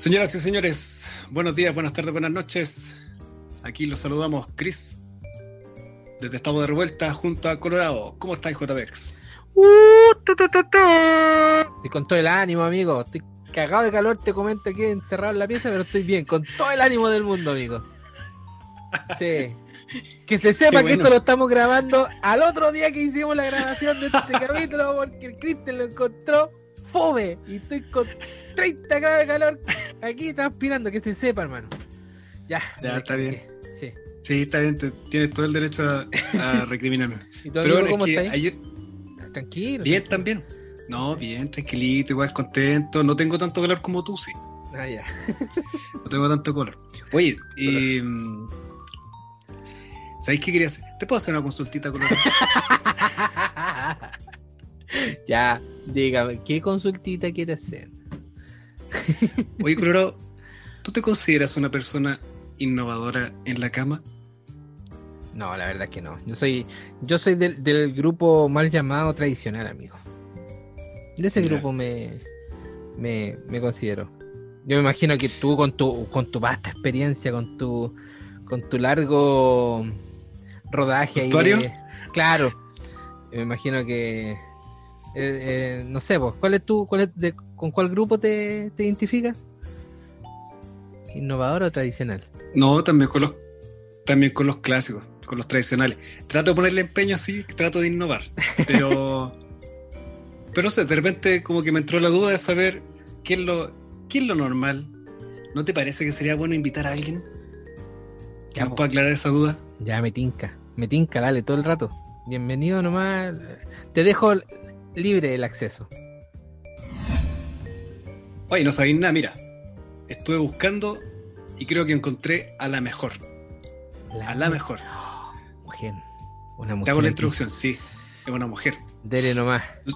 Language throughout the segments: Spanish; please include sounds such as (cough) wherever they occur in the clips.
Señoras y señores, buenos días, buenas tardes, buenas noches. Aquí los saludamos, Chris, desde Estamos de Revuelta, junto a Colorado. ¿Cómo estáis, JPEX? Uh, y con todo el ánimo, amigo. Estoy cagado de calor, te comento aquí encerrado en la pieza, pero estoy bien, con todo el ánimo del mundo, amigo. Sí. Que se sepa que esto lo estamos grabando al otro día que hicimos la grabación de este (laughs) capítulo, porque el Cristian lo encontró fome y estoy con 30 grados de calor aquí transpirando, que se sepa, hermano. Ya, ya está bien. Sí. sí, está bien, tienes todo el derecho a, (laughs) recriminarme. Pero bueno, cómo es que Tranquilo. Bien también. No, bien, tranquilito, igual contento. No tengo tanto calor como tú, sí. Ah, ya. no tengo tanto calor. Oye, (laughs) eh, ¿sabéis qué quería hacer? ¿Te puedo hacer una consultita, con (laughs) ya, dígame, ¿qué consultita quieres hacer? (laughs) Oye, Colorado, ¿tú te consideras una persona innovadora en la cama? No, la verdad es que no. Yo soy, yo soy del, grupo mal llamado tradicional, amigo. De ese grupo me, me, considero. Yo me imagino que tú con tu, con tu vasta experiencia, con tu, con tu largo rodaje ahí. claro. Me imagino que eh, eh, no sé, vos, ¿cuál es tu, cuál es de, con cuál grupo te, te identificas? ¿Innovador o tradicional? No, también con los también con los clásicos, con los tradicionales. Trato de ponerle empeño así, trato de innovar, (laughs) pero pero no sé, de repente como que me entró la duda de saber qué es lo qué es lo normal. ¿No te parece que sería bueno invitar a alguien que nos aclarar esa duda? Ya me tinca, me tinca, dale todo el rato. Bienvenido nomás. Te dejo libre el acceso. Oye, no sabéis nada, mira. Estuve buscando y creo que encontré a la mejor. a la mejor. (gasps) mujer. Una mujer. Te hago la introducción, sí. Es una mujer. Dele nomás. Te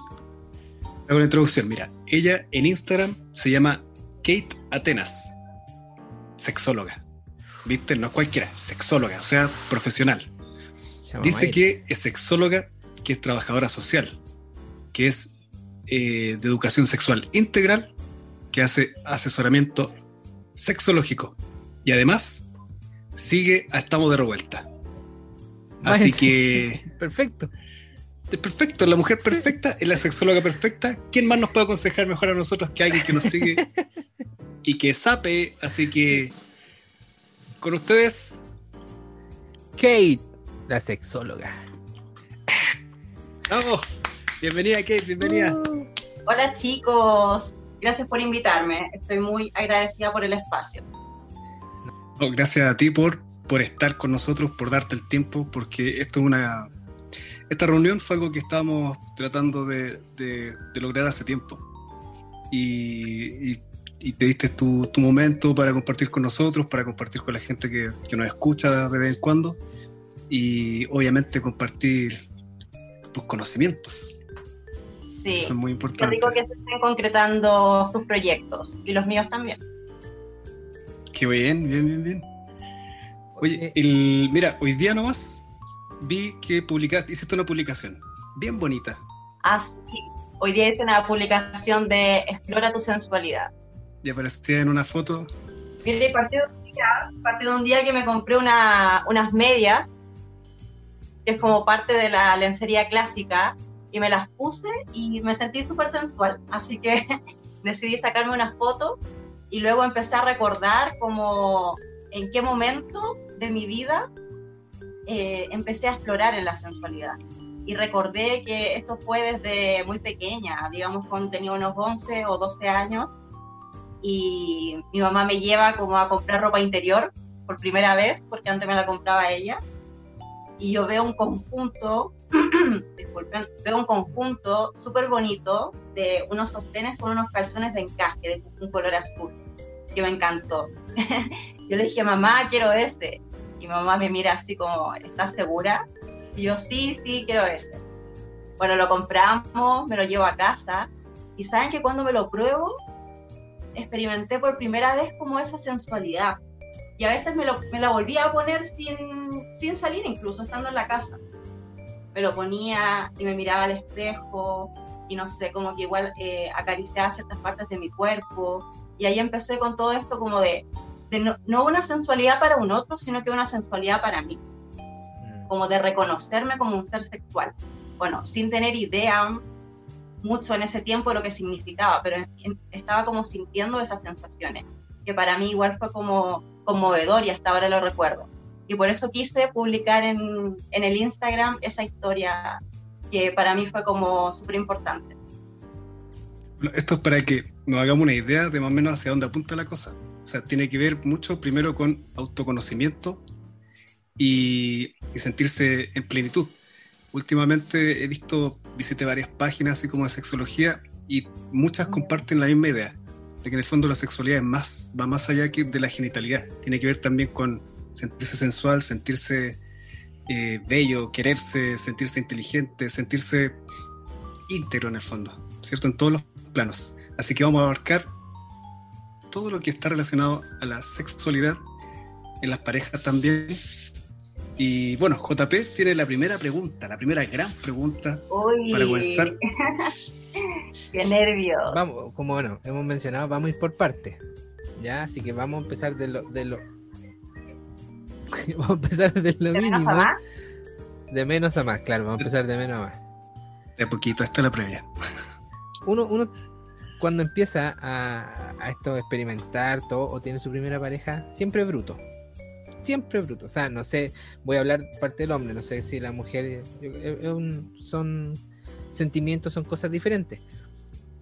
hago la introducción, mira. Ella en Instagram se llama Kate Atenas. Sexóloga. ¿Viste? No es cualquiera, sexóloga, o sea, profesional. Dice que es sexóloga, que es trabajadora social, que es eh, de educación sexual integral, que hace asesoramiento sexológico. Y además sigue a Estamos de Revuelta. Así que... (laughs) Perfecto. Es perfecto, la mujer perfecta, es la sexóloga perfecta. ¿Quién más nos puede aconsejar mejor a nosotros que alguien que nos sigue (laughs) y que sape? Así que con ustedes, Kate, la sexóloga. Vamos. Bienvenida, Kate, bienvenida. Uh. hola chicos, gracias por invitarme. Estoy muy agradecida por el espacio. gracias a ti por, por estar con nosotros, por darte el tiempo, porque esto es una. Esta reunión fue algo que estábamos tratando de, lograr hace tiempo. Y, te diste tu, momento para compartir con nosotros, para compartir con la gente que, que nos escucha de vez en cuando. Y obviamente compartir tus conocimientos. Sí. es muy importante. digo que se estén concretando sus proyectos y los míos también. Qué bien, bien, bien, bien. Oye, el, mira, hoy día nomás vi que publicaste, hiciste una publicación bien bonita. Ah, sí. Hoy día hice una publicación de Explora tu sensualidad. Y aparecía en una foto. Mira, partí de un día, de un día que me compré una, unas medias, que es como parte de la lencería clásica, y me las puse y me sentí súper sensual. Así que (laughs) decidí sacarme una foto y luego empecé a recordar como en qué momento de mi vida eh, empecé a explorar en la sensualidad. Y recordé que esto fue desde muy pequeña, digamos cuando tenía unos 11 o 12 años. Y mi mamá me lleva como a comprar ropa interior por primera vez, porque antes me la compraba ella. Y yo veo un conjunto (clears throat) disculpen, veo un conjunto súper bonito de unos sostenes con unos calzones de encaje de un color azul, que me encantó. (laughs) yo le dije, mamá, quiero ese. Y mamá me mira así como, ¿estás segura? Y yo, sí, sí, quiero ese. Bueno, lo compramos, me lo llevo a casa. Y saben que cuando me lo pruebo, experimenté por primera vez como esa sensualidad. Y a veces me, lo, me la volví a poner sin, sin salir, incluso estando en la casa me lo ponía y me miraba al espejo y no sé, como que igual eh, acariciaba ciertas partes de mi cuerpo Y ahí empecé con todo esto como de, no, no, una sensualidad para un otro, sino que una sensualidad para mí. Mm. Como de reconocerme como un ser sexual. Bueno, sin tener idea mucho en ese tiempo lo que significaba, pero estaba como sintiendo esas sensaciones, que para mí igual fue como conmovedor y hasta ahora lo recuerdo. Y por eso quise publicar en, en el Instagram esa historia que para mí fue como súper importante. esto es para que nos hagamos una idea de más o menos hacia dónde apunta la cosa. O sea, tiene que ver mucho primero con autoconocimiento y, y sentirse en plenitud últimamente he visto, visité varias páginas así como de sexología y muchas comparten la misma idea, de que en el fondo la sexualidad es más, va más allá que de la genitalidad, tiene que ver también con sentirse sensual, sentirse eh, bello, quererse, sentirse inteligente, sentirse íntegro en el fondo, ¿cierto? En todos los planos. Así que vamos a abarcar todo lo que está relacionado a la sexualidad en las parejas también y bueno, JP tiene la primera pregunta, la primera gran pregunta para comenzar. (laughs) Qué nervios. Vamos, como bueno, hemos mencionado, vamos a ir por partes. Ya, así que vamos a empezar de lo, de lo... (laughs) vamos a empezar de lo mínimo. De menos a más, claro, vamos a empezar de menos a más. De poquito, esta es la previa. Uno, uno cuando empieza a, a esto experimentar todo o tiene su primera pareja, siempre es bruto siempre bruto. O sea, no sé, voy a hablar parte del hombre, no sé si la mujer son sentimientos, son cosas diferentes.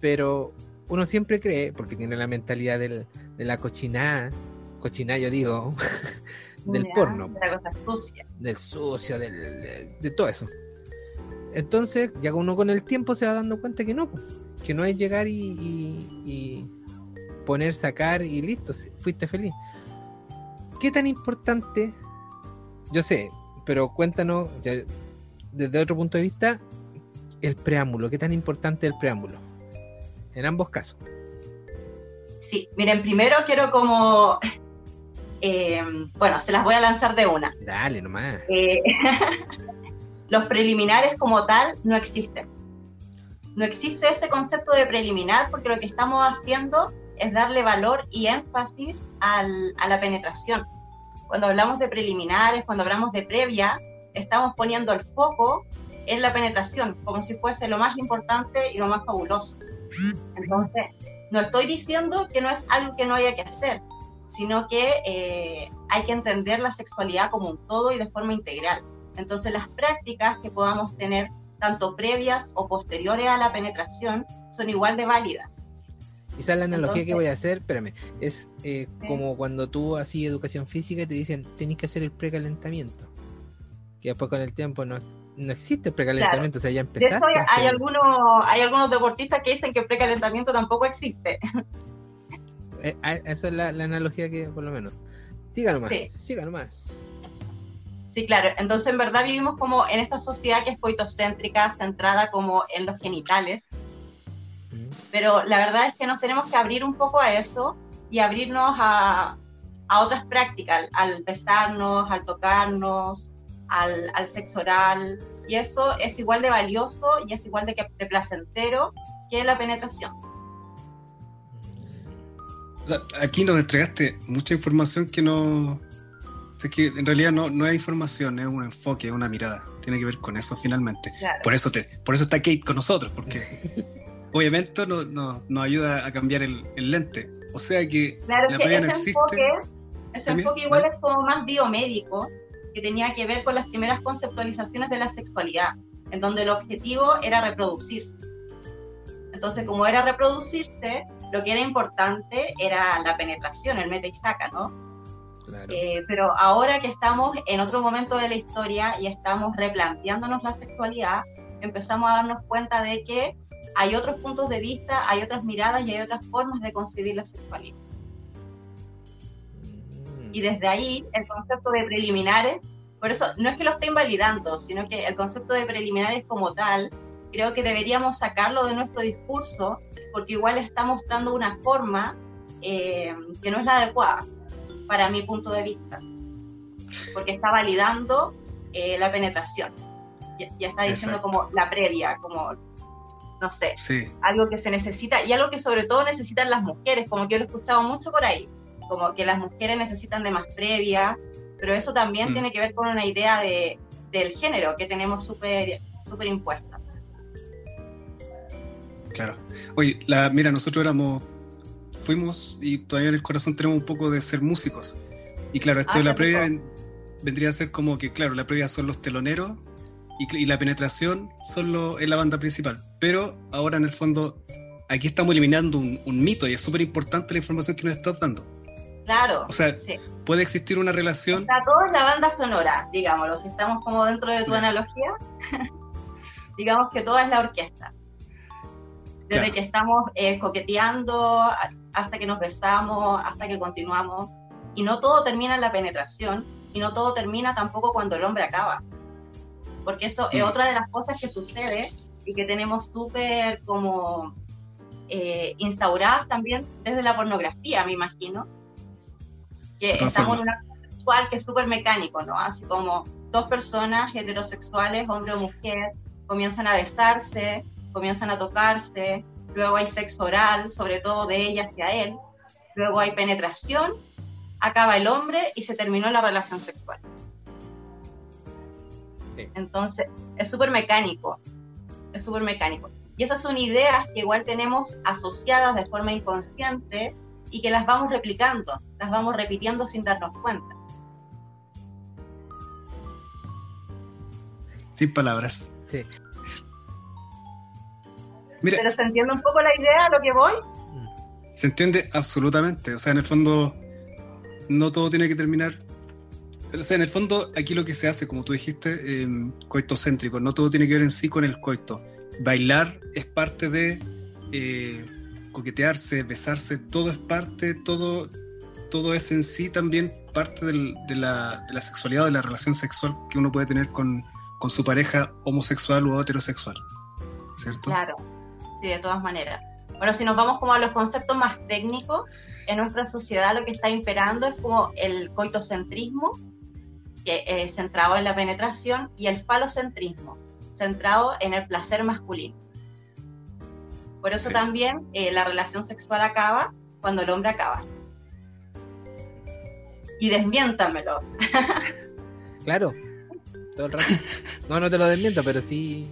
Pero uno siempre cree, porque tiene la mentalidad de la cochinada, cochinada yo digo, (laughs) del porno. De la cosa sucia. Del sucio, de, todo eso. Entonces, ya uno con el tiempo se va dando cuenta que no, que no es llegar y, y poner, sacar y listo, fuiste feliz. ¿qué tan importante? Yo sé, pero cuéntanos desde otro punto de vista el preámbulo, ¿qué tan importante es el preámbulo? En ambos casos. Sí, miren, primero quiero como, eh, bueno, se las voy a lanzar de una. Dale, nomás. Eh, (laughs) los preliminares como tal no existen. No existe ese concepto de preliminar porque lo que estamos haciendo es darle valor y énfasis al, a la penetración. Cuando hablamos de preliminares, cuando hablamos de previa, estamos poniendo el foco en la penetración, como si fuese lo más importante y lo más fabuloso. Entonces, no estoy diciendo que no es algo que no haya que hacer, sino que eh, hay que entender la sexualidad como un todo y de forma integral. Entonces, las prácticas que podamos tener, tanto previas o posteriores a la penetración, son igual de válidas. Es la analogía que voy a hacer, espérame, es eh, como cuando tú hacías educación física y te dicen, tenés que hacer el precalentamiento. Que después con el tiempo no, no existe el precalentamiento, o sea, ya empezaste. hay, algunos, hay algunos deportistas que dicen que el precalentamiento tampoco existe. (laughs) Eh, esa es la, analogía que, por lo menos. Siga nomás, sí. siga nomás. Sí, claro. Entonces, en verdad vivimos como en esta sociedad que es coitocéntrica, centrada como en los genitales, pero la verdad es que nos tenemos que abrir un poco a eso y abrirnos a, a otras prácticas, al besarnos, al tocarnos, al, al, sexo oral. Y eso es igual de valioso y es igual de, de placentero que la penetración. aquí nos entregaste mucha información que no... es que en realidad no, no es información, es un enfoque, es una mirada. Tiene que ver con eso finalmente. Por, eso te, por eso está Kate con nosotros, porque (laughs) obviamente nos no, no ayuda a cambiar el, el, lente. O sea que claro, la que ese existe. Enfoque, ese enfoque igual es como más biomédico, que tenía que ver con las primeras conceptualizaciones de la sexualidad, en donde el objetivo era reproducirse. Entonces, como era reproducirse, lo que era importante era la penetración, el meta y saca, ¿no? Claro. Eh, pero ahora que estamos en otro momento de la historia y estamos replanteándonos la sexualidad, empezamos a darnos cuenta de que hay otros puntos de vista, hay otras miradas y hay otras formas de concebir la sexualidad. Y desde ahí el concepto de preliminares, por eso no es que lo esté invalidando, sino que el concepto de preliminares como tal, creo que deberíamos sacarlo de nuestro discurso, porque igual está mostrando una forma eh, que no es la adecuada para mi punto de vista, porque está validando eh, la penetración. Ya, está diciendo como la previa, como no sé, algo que se necesita y algo que sobre todo necesitan las mujeres, como que yo lo he escuchado mucho por ahí, como que las mujeres necesitan de más previa, pero eso también mm. tiene que ver con una idea de, del género que tenemos súper super impuesta. Claro. Oye, la, mira, nosotros éramos, fuimos y todavía en el corazón tenemos un poco de ser músicos. Y claro, esto de ah, la previa vendría a ser como que, claro, la previa son los teloneros y, la penetración solo en la banda principal. Pero ahora en el fondo, aquí estamos eliminando un, mito y es súper importante la información que nos estás dando. Claro. O sea, puede existir una relación. Está todo en la banda sonora, digámoslo. Si estamos como dentro de tu analogía, (laughs) digamos que toda es la orquesta. Desde que estamos eh, coqueteando hasta que nos besamos, hasta que continuamos. Y no todo termina en la penetración y no todo termina tampoco cuando el hombre acaba porque eso es mm. otra de las cosas que sucede y que tenemos súper como eh, instauradas también desde la pornografía, me imagino, que estamos en una sexual que es súper mecánico, ¿no? Así como dos personas heterosexuales, hombre o mujer, comienzan a besarse, comienzan a tocarse, luego hay sexo oral, sobre todo de ella hacia él, luego hay penetración, acaba el hombre y se terminó la relación sexual. Entonces, es súper mecánico, es súper mecánico. Y esas son ideas que igual tenemos asociadas de forma inconsciente y que las vamos replicando, las vamos repitiendo sin darnos cuenta. Sin palabras. Sí. Pero se entiende un poco la idea a lo que voy. Se entiende absolutamente. O sea, en el fondo, no todo tiene que terminar o sea, en el fondo, aquí lo que se hace, como tú dijiste, eh, coitocéntrico, no todo tiene que ver en sí con el coito. Bailar es parte de eh, coquetearse, besarse, todo es parte, todo, todo es en sí también parte de, la, sexualidad, de la relación sexual que uno puede tener con, con su pareja homosexual o heterosexual. ¿Cierto? Claro, sí, de todas maneras. Bueno, si nos vamos como a los conceptos más técnicos, en nuestra sociedad lo que está imperando es como el coitocentrismo, que, eh, centrado en la penetración, y el falocentrismo, centrado en el placer masculino. Por eso también eh, la relación sexual acaba cuando el hombre acaba. Y desmiéntamelo. claro, todo el rato. No, no te lo desmiento, pero sí.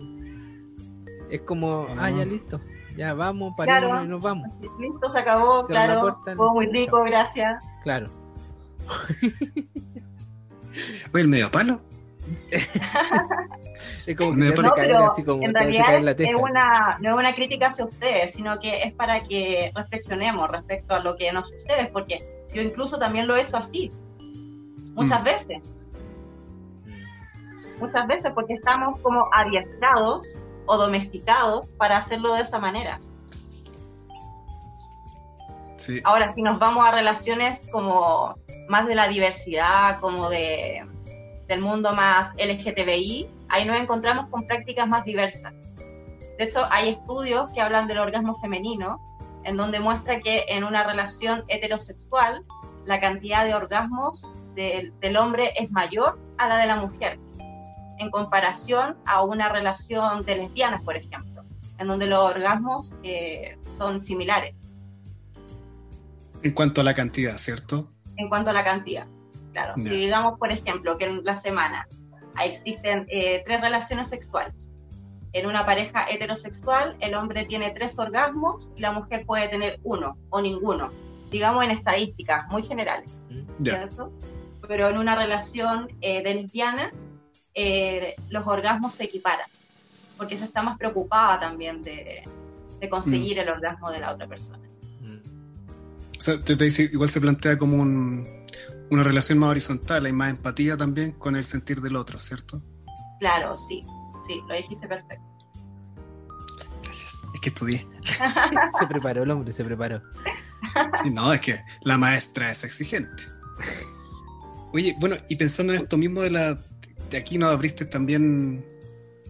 Es como, ah, ya listo. Ya vamos, paremos y nos vamos. Listo, se acabó, claro. Fue muy rico, gracias. Claro. Oye, el medio palo. (laughs) es como que me no, caer así como en realidad la teja, es una, no es una crítica hacia ustedes, sino que es para que reflexionemos respecto a lo que nos sucede, porque yo incluso también lo he hecho así, muchas mm. veces. Muchas veces porque estamos como adiestrados o domesticados para hacerlo de esa manera. Ahora, si nos vamos a relaciones como más de la diversidad, como de, del mundo más LGTBI, ahí nos encontramos con prácticas más diversas. De hecho, hay estudios que hablan del orgasmo femenino, en donde muestra que en una relación heterosexual la cantidad de orgasmos del hombre es mayor a la de la mujer, en comparación a una relación de lesbianas, por ejemplo, en donde los orgasmos eh, son similares. En cuanto a la cantidad, ¿cierto? En cuanto a la cantidad, claro. Si digamos, por ejemplo, que en la semana existen eh, tres relaciones sexuales. En una pareja heterosexual, el hombre tiene tres orgasmos y la mujer puede tener uno o ninguno. Digamos en estadísticas muy generales, mm. ¿cierto? Pero en una relación eh, de lesbianas, eh, los orgasmos se equiparan, porque se está más preocupada también de, conseguir mm. el orgasmo de la otra persona sea, te, dice, igual se plantea como una relación más horizontal, hay más empatía también con el sentir del otro, ¿cierto? Claro, sí, sí, lo dijiste perfecto. Gracias, es que estudié. (laughs) se preparó el hombre, se preparó. Sí, no, es que la maestra es exigente. Oye, bueno, y pensando en esto mismo de la... De aquí nos abriste también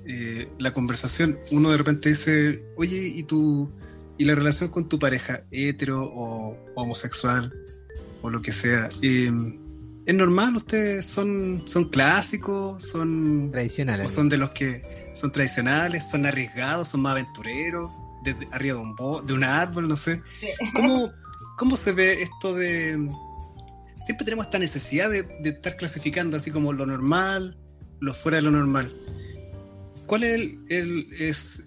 eh, la conversación, uno de repente dice, oye, ¿y tú y la relación con tu pareja, hetero o homosexual o lo que sea, em, ¿es normal? ¿Ustedes son, son clásicos? ¿Son tradicionales? ¿O son de los que son tradicionales, son arriesgados, son más aventureros, desde arriba de un, de un árbol, no sé. (laughs) ¿Cómo, ¿Cómo se ve esto de... Siempre tenemos esta necesidad de, estar clasificando así como lo normal, lo fuera de lo normal. ¿Cuál es el, es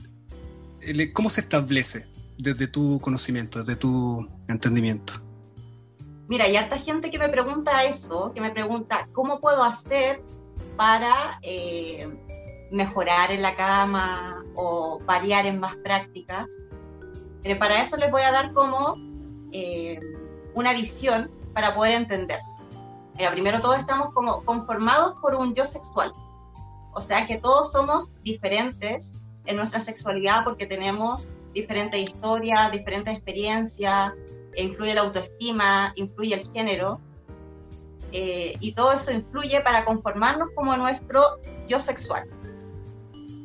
el, cómo se establece desde tu conocimiento, desde tu entendimiento? Mira, hay harta gente que me pregunta eso, que me pregunta, ¿cómo puedo hacer para eh, mejorar en la cama o variar en más prácticas? Pero para eso les voy a dar como eh, una visión para poder entender. Mira, primero todos estamos como conformados por un yo sexual. O sea que todos somos diferentes en nuestra sexualidad porque tenemos diferentes historias, diferentes experiencias, e influye la autoestima, influye el género, eh, y todo eso influye para conformarnos como nuestro yo sexual.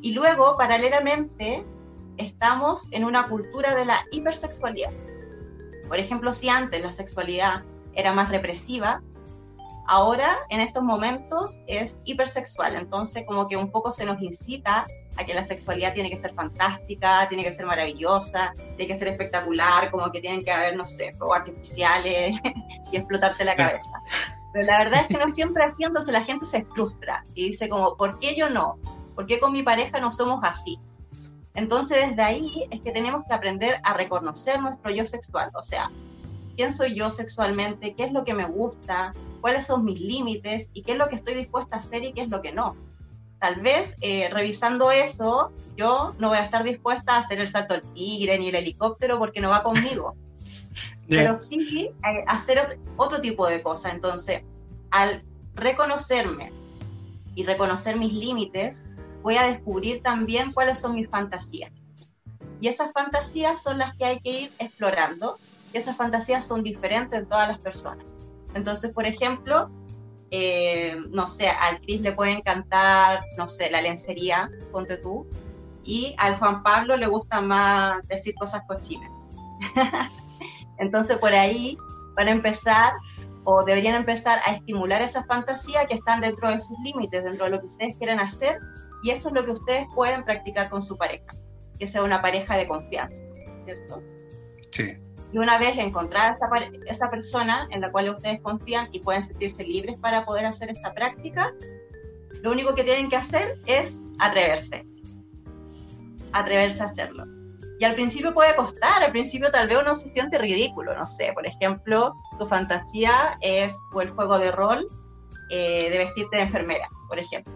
Y luego, paralelamente, estamos en una cultura de la hipersexualidad. Por ejemplo, si antes la sexualidad era más represiva, ahora en estos momentos es hipersexual. Entonces, como que un poco se nos incita a que la sexualidad tiene que ser fantástica, tiene que ser maravillosa, tiene que ser espectacular, como que tienen que haber, no sé, fuegos artificiales (laughs) y explotarte la cabeza. Pero la verdad es que no siempre haciéndose la gente se frustra y dice como, ¿por qué yo no? ¿Por qué con mi pareja no somos así? Entonces desde ahí es que tenemos que aprender a reconocer nuestro yo sexual, o sea, quién soy yo sexualmente, qué es lo que me gusta, cuáles son mis límites y qué es lo que estoy dispuesta a hacer y qué es lo que no tal vez eh, revisando eso, yo no voy a estar dispuesta a hacer el salto al tigre ni el helicóptero porque no va conmigo. (laughs) Pero sí eh, hacer otro, tipo de cosas. Entonces, al reconocerme y reconocer mis límites, voy a descubrir también cuáles son mis fantasías. Y esas fantasías son las que hay que ir explorando. Y esas fantasías son diferentes en todas las personas. Entonces, por ejemplo, eh, no sé, al Cris le puede encantar, no sé, la lencería, ponte tú, y al Juan Pablo le gusta más decir cosas cochinas. (laughs) Entonces por ahí, para empezar, o deberían empezar a estimular esa fantasía que están dentro de sus límites, dentro de lo que ustedes quieren hacer, y eso es lo que ustedes pueden practicar con su pareja, que sea una pareja de confianza, ¿cierto? Sí. Y una vez encontrada esa, esa persona en la cual ustedes confían y pueden sentirse libres para poder hacer esta práctica, lo único que tienen que hacer es atreverse. Atreverse a hacerlo. Y al principio puede costar, al principio tal vez uno se siente ridículo, no sé, por ejemplo, su fantasía es o el juego de rol eh, de vestirte de enfermera, por ejemplo.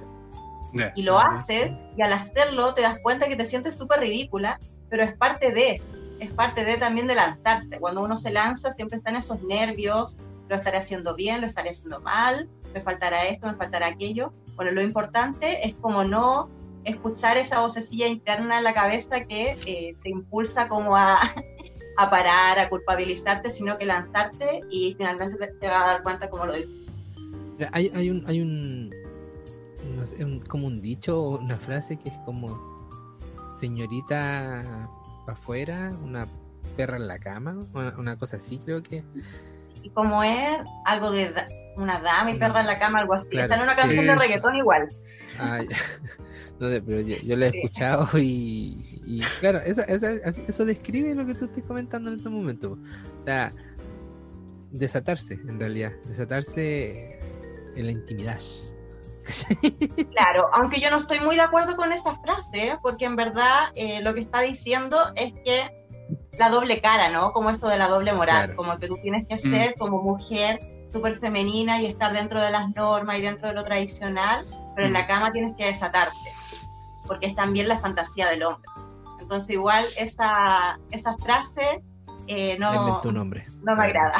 Y lo haces y al hacerlo te das cuenta que te sientes súper ridícula, pero es parte de, es parte de también de lanzarse. Cuando uno se lanza siempre están esos nervios, lo estaré haciendo bien, lo estaré haciendo mal, me faltará esto, me faltará aquello. Bueno, lo importante es como no escuchar esa vocecilla interna en la cabeza que eh, te impulsa como a, (laughs) a, parar, a culpabilizarte, sino que lanzarte y finalmente te, vas a dar cuenta como lo digo. Hay, hay un, hay un, no sé, como un dicho una frase que es como señorita para afuera, una perra en la cama, una, cosa así creo que. Y como es algo de una dama y perra en la cama, algo así. Está en una canción de reggaetón igual. Ah, (laughs) no sé, pero yo, lo he escuchado y, claro, eso, eso, eso, describe lo que tú estás comentando en este momento. O sea, desatarse, en realidad, desatarse en la intimidad. Claro, aunque yo no estoy muy de acuerdo con esa frase, porque en verdad eh, lo que está diciendo es que la doble cara, ¿no? Como esto de la doble moral, como que tú tienes que ser mm. como mujer súper femenina y estar dentro de las normas y dentro de lo tradicional, pero en la mm. cama tienes que desatarte, porque es también la fantasía del hombre. Entonces igual esa, esa frase eh, no, nombre. no me agrada.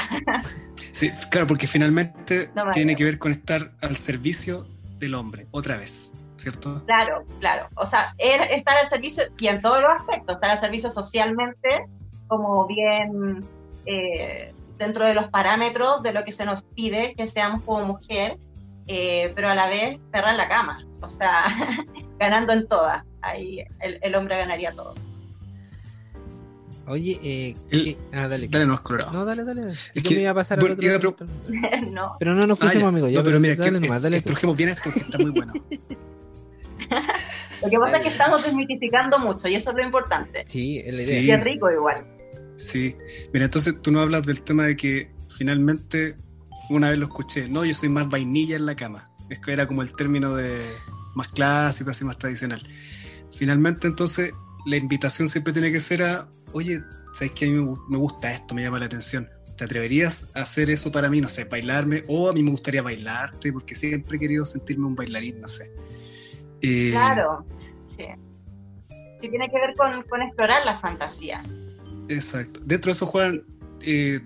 Sí, claro, porque finalmente tiene que ver con estar al servicio del hombre, otra vez, ¿cierto? Claro, claro. O sea, estar al servicio, y en todos los aspectos, estar al servicio socialmente, como bien eh, dentro de los parámetros de lo que se nos pide que seamos como mujer, eh, pero a la vez cerrar la cama, o sea, (laughs) ganando en todas. Ahí el, el hombre ganaría todo. Oye, eh, ah, dale. Dale, no, Colorado. No, dale, dale. Es que me iba a pasar al otro lado. (laughs) no. Pero no nos pusimos, ah, amigos. Ya, no, pero, mira, dale nomás, dale. Estrujemos bien esto, que está muy bueno. Lo que pasa es que estamos desmitificando mucho y eso es lo importante. Sí, es la Sí. idea. Y es rico igual. Sí, mira, entonces tú no hablas del tema de que finalmente una vez lo escuché, no, yo soy más vainilla en la cama. Es que era como el término de más clásico, así más tradicional. Finalmente, entonces, la invitación siempre tiene que ser a, oye, ¿sabes que a mí me gu- me gusta esto, me llama la atención? ¿Te atreverías a hacer eso para mí? No sé, bailarme, o a mí me gustaría bailarte, porque siempre he querido sentirme un bailarín, no sé. Eh, Claro, sí. Sí tiene que ver con, con explorar la fantasía. Exacto. Dentro de eso juegan eh,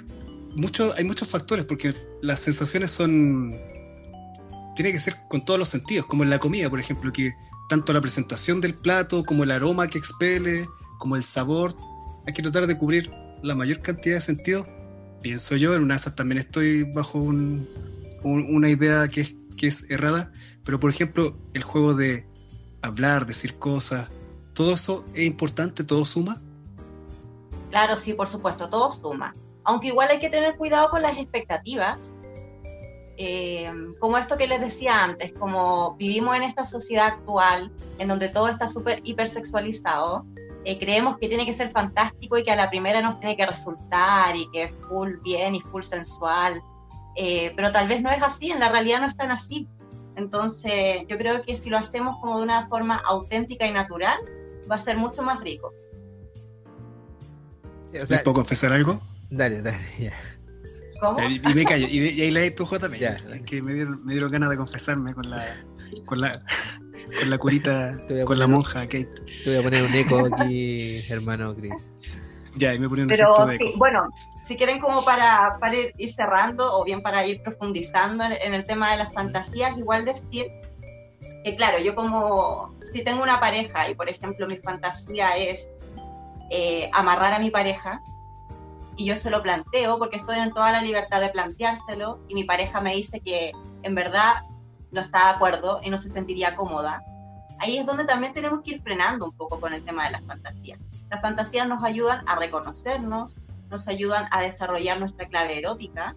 mucho, hay muchos factores porque las sensaciones son tiene que ser con todos los sentidos, como en la comida, por ejemplo, que tanto la presentación del plato como el aroma que expele, como el sabor, hay que tratar de cubrir la mayor cantidad de sentidos. Pienso yo, en una de esas también estoy bajo un- un- una idea que es, que es errada, pero por ejemplo, el juego de hablar, decir cosas, todo eso es importante, todo suma. Claro, sí, por supuesto, todo suma. Aunque igual hay que tener cuidado con las expectativas. Eh, como esto que les decía antes, como vivimos en esta sociedad actual en donde todo está súper hipersexualizado, eh, creemos que tiene que ser fantástico y que a la primera nos tiene que resultar y que es full bien y full sensual. Eh, pero tal vez no es así, en la realidad no es tan así. Entonces, yo creo que si lo hacemos como de una forma auténtica y natural, va a ser mucho más rico. Sí, o sea, ¿Me puedo confesar algo? dale, dale, (laughs) ya. ¿Cómo? Y, y me callo. Y, y ahí lees tu J Ya. Es que me dieron, me dieron ganas de confesarme con la, con la, con la curita, (laughs) Te voy a con la poner- monja Kate. Te voy a poner un eco aquí, (laughs) hermano Chris. Ya, y me ponen un Pero de sí, eco. bueno, si quieren como para, para ir, ir cerrando o bien para ir profundizando en, en el tema de las fantasías, igual decir que claro, yo como si tengo una pareja y por ejemplo mi fantasía es eh, amarrar a mi pareja y yo se lo planteo porque estoy en toda la libertad de planteárselo y mi pareja me dice que en verdad no está de acuerdo y no se sentiría cómoda, ahí es donde también tenemos que ir frenando un poco con el tema de las fantasías. Las fantasías nos ayudan a reconocernos, nos ayudan a desarrollar nuestra clave erótica,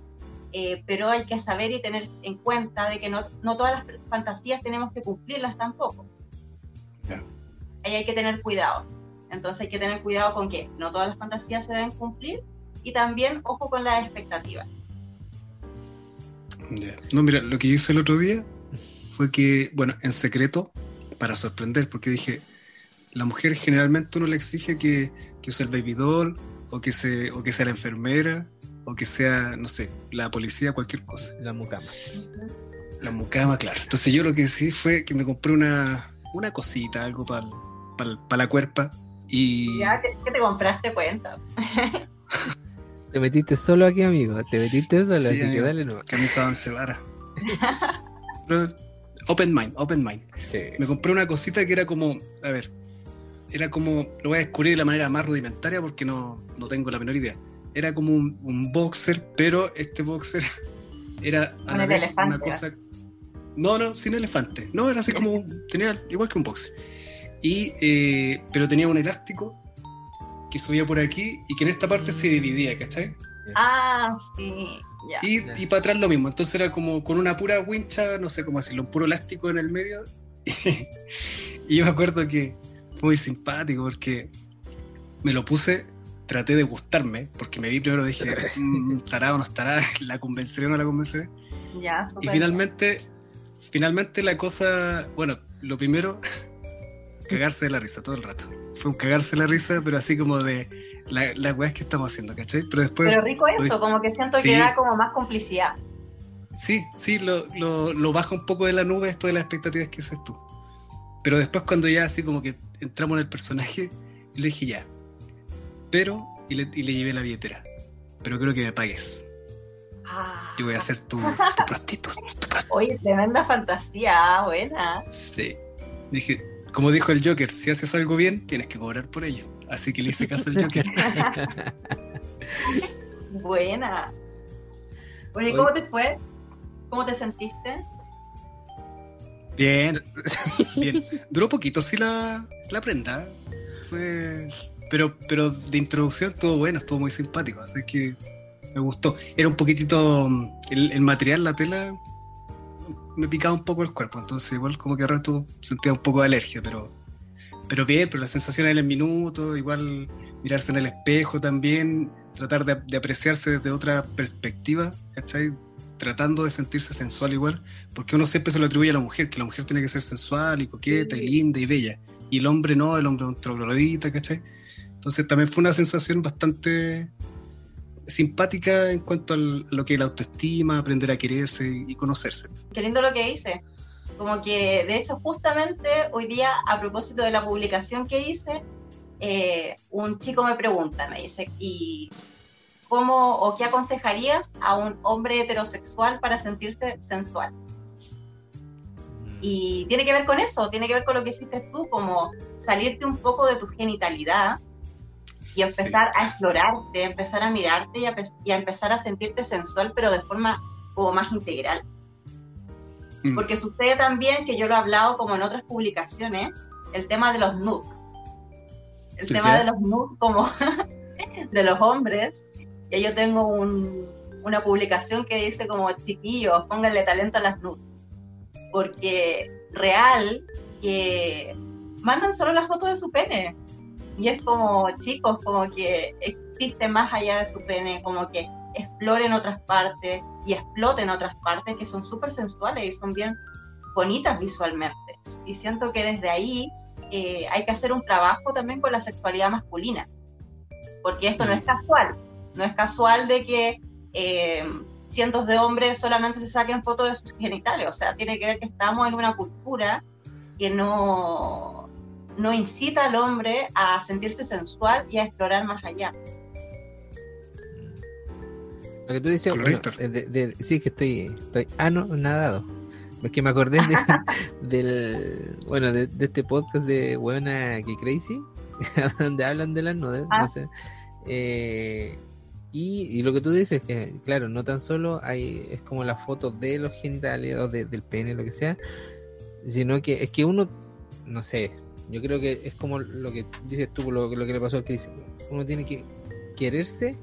eh, pero hay que saber y tener en cuenta de que no, no todas las fantasías tenemos que cumplirlas tampoco. Ya. Ahí hay que tener cuidado. Entonces hay que tener cuidado con que no todas las fantasías se deben cumplir y también ojo con las expectativas. No, mira, lo que hice el otro día fue que, bueno, en secreto, para sorprender, porque dije, la mujer generalmente uno le exige que, que use el baby doll, o que, se, o que sea la enfermera, o que sea, no sé, la policía, cualquier cosa. La mucama. La mucama, claro. Entonces yo lo que hice fue que me compré una, una cosita, algo para la cuerpa. Y ¿Ya? ¿Qué, qué te compraste? Cuenta. Te metiste solo aquí, amigo. Te metiste solo, Sí, así que dale no. camisa de once varas. (laughs) Open mind, open mind. Me compré una cosita que era como, a ver, era como, lo voy a descubrir de la manera más rudimentaria porque no, no tengo la menor idea. Era como un, un boxer, pero este boxer (laughs) era a la vez elefante, una cosa... No, no, sin elefante. No, era así como, tenía igual que un boxer. Y, eh, pero tenía un elástico que subía por aquí y que en esta parte se dividía, ¿cachai? Ah, sí, Y, para atrás lo mismo. Entonces era como con una pura wincha, no sé cómo decirlo, un puro elástico en el medio. (laughs) y yo me acuerdo que fue muy simpático porque me lo puse, traté de gustarme, porque me vi primero, dije, "Mm, (laughs) estará o no estará, (laughs) la convenceré o no la convenceré. Ya, Y finalmente, finalmente la cosa, bueno, lo primero, cagarse de la risa todo el rato. Fue un cagarse de la risa, pero así como de la, las weas que estamos haciendo, ¿cachai? Pero después... Pero rico eso, como que siento Sí. que da como más complicidad. Sí, sí, lo, lo, lo baja un poco de la nube esto de las expectativas que haces tú. Pero después cuando ya así como que entramos en el personaje, le dije ya. Pero, y le, y le llevé la billetera. Pero creo que me pagues. Ah, Yo voy a ser tu, tu (laughs) prostituta. tu prostituta. Oye, tremenda fantasía, buena. Sí. Dije, como dijo el Joker, si haces algo bien, tienes que cobrar por ello. Así que le hice caso al (laughs) Joker. (laughs) Buena. Bueno, ¿y cómo te fue? ¿Cómo te sentiste? Bien, (laughs) bien. Duró poquito, sí, la, la prenda. Fue. Pero, pero de introducción estuvo bueno, estuvo muy simpático, así que me gustó. Era un poquitito. mm, El, el material, la tela, me picaba un poco el cuerpo, entonces igual como que al rato sentía un poco de alergia, pero, Pero bien, pero la sensación en el minuto, igual mirarse en el espejo también, tratar de, apreciarse desde otra perspectiva, ¿cachai? Tratando de sentirse sensual igual, porque uno siempre se lo atribuye a la mujer, que la mujer tiene que ser sensual y coqueta y linda y bella, y el hombre no, el hombre es un troglodita, ¿cachai? Entonces también fue una sensación bastante simpática en cuanto a lo que es la autoestima, aprender a quererse y conocerse. Qué lindo lo que dice. Como que, de hecho, justamente hoy día, a propósito de la publicación que hice, eh, un chico me pregunta, me dice, ¿y cómo o qué aconsejarías a un hombre heterosexual para sentirse sensual? Mm. Y tiene que ver con eso, tiene que ver con lo que hiciste tú, como salirte un poco de tu genitalidad y empezar a explorarte, empezar a mirarte y a, y a, empezar a sentirte sensual, pero de forma como más integral. Mm. Porque sucede también, que yo lo he hablado como en otras publicaciones, el tema de los nudes. El tema de los nudes como (laughs) de los hombres. Que yo tengo un, una publicación que dice como chiquillos, pónganle talento a las nudes. Porque real que mandan solo la foto de su pene. Y es como, chicos, como que existe más allá de su pene, como que exploren otras partes y exploten otras partes que son súper sensuales y son bien bonitas visualmente. Y siento que desde ahí eh, hay que hacer un trabajo también con la sexualidad masculina, porque esto no es casual, no es casual de que eh, cientos de hombres solamente se saquen fotos de sus genitales, o sea, tiene que ver que estamos en una cultura que no, no incita al hombre a sentirse sensual y a explorar más allá. Lo que tú dices, de, sí, que estoy, estoy ano nadado. Es que me acordé (laughs) (laughs) del, bueno, de, este podcast de Buena que Crazy, (laughs) donde hablan de las nudes, no ah. sé. Eh, y, lo que tú dices, que claro, no tan solo hay, es como la foto de los genitales o del pene, lo que sea, sino que es que uno, no sé, yo creo que es como lo que dices tú, lo, lo que le pasó al Chris, uno tiene que quererse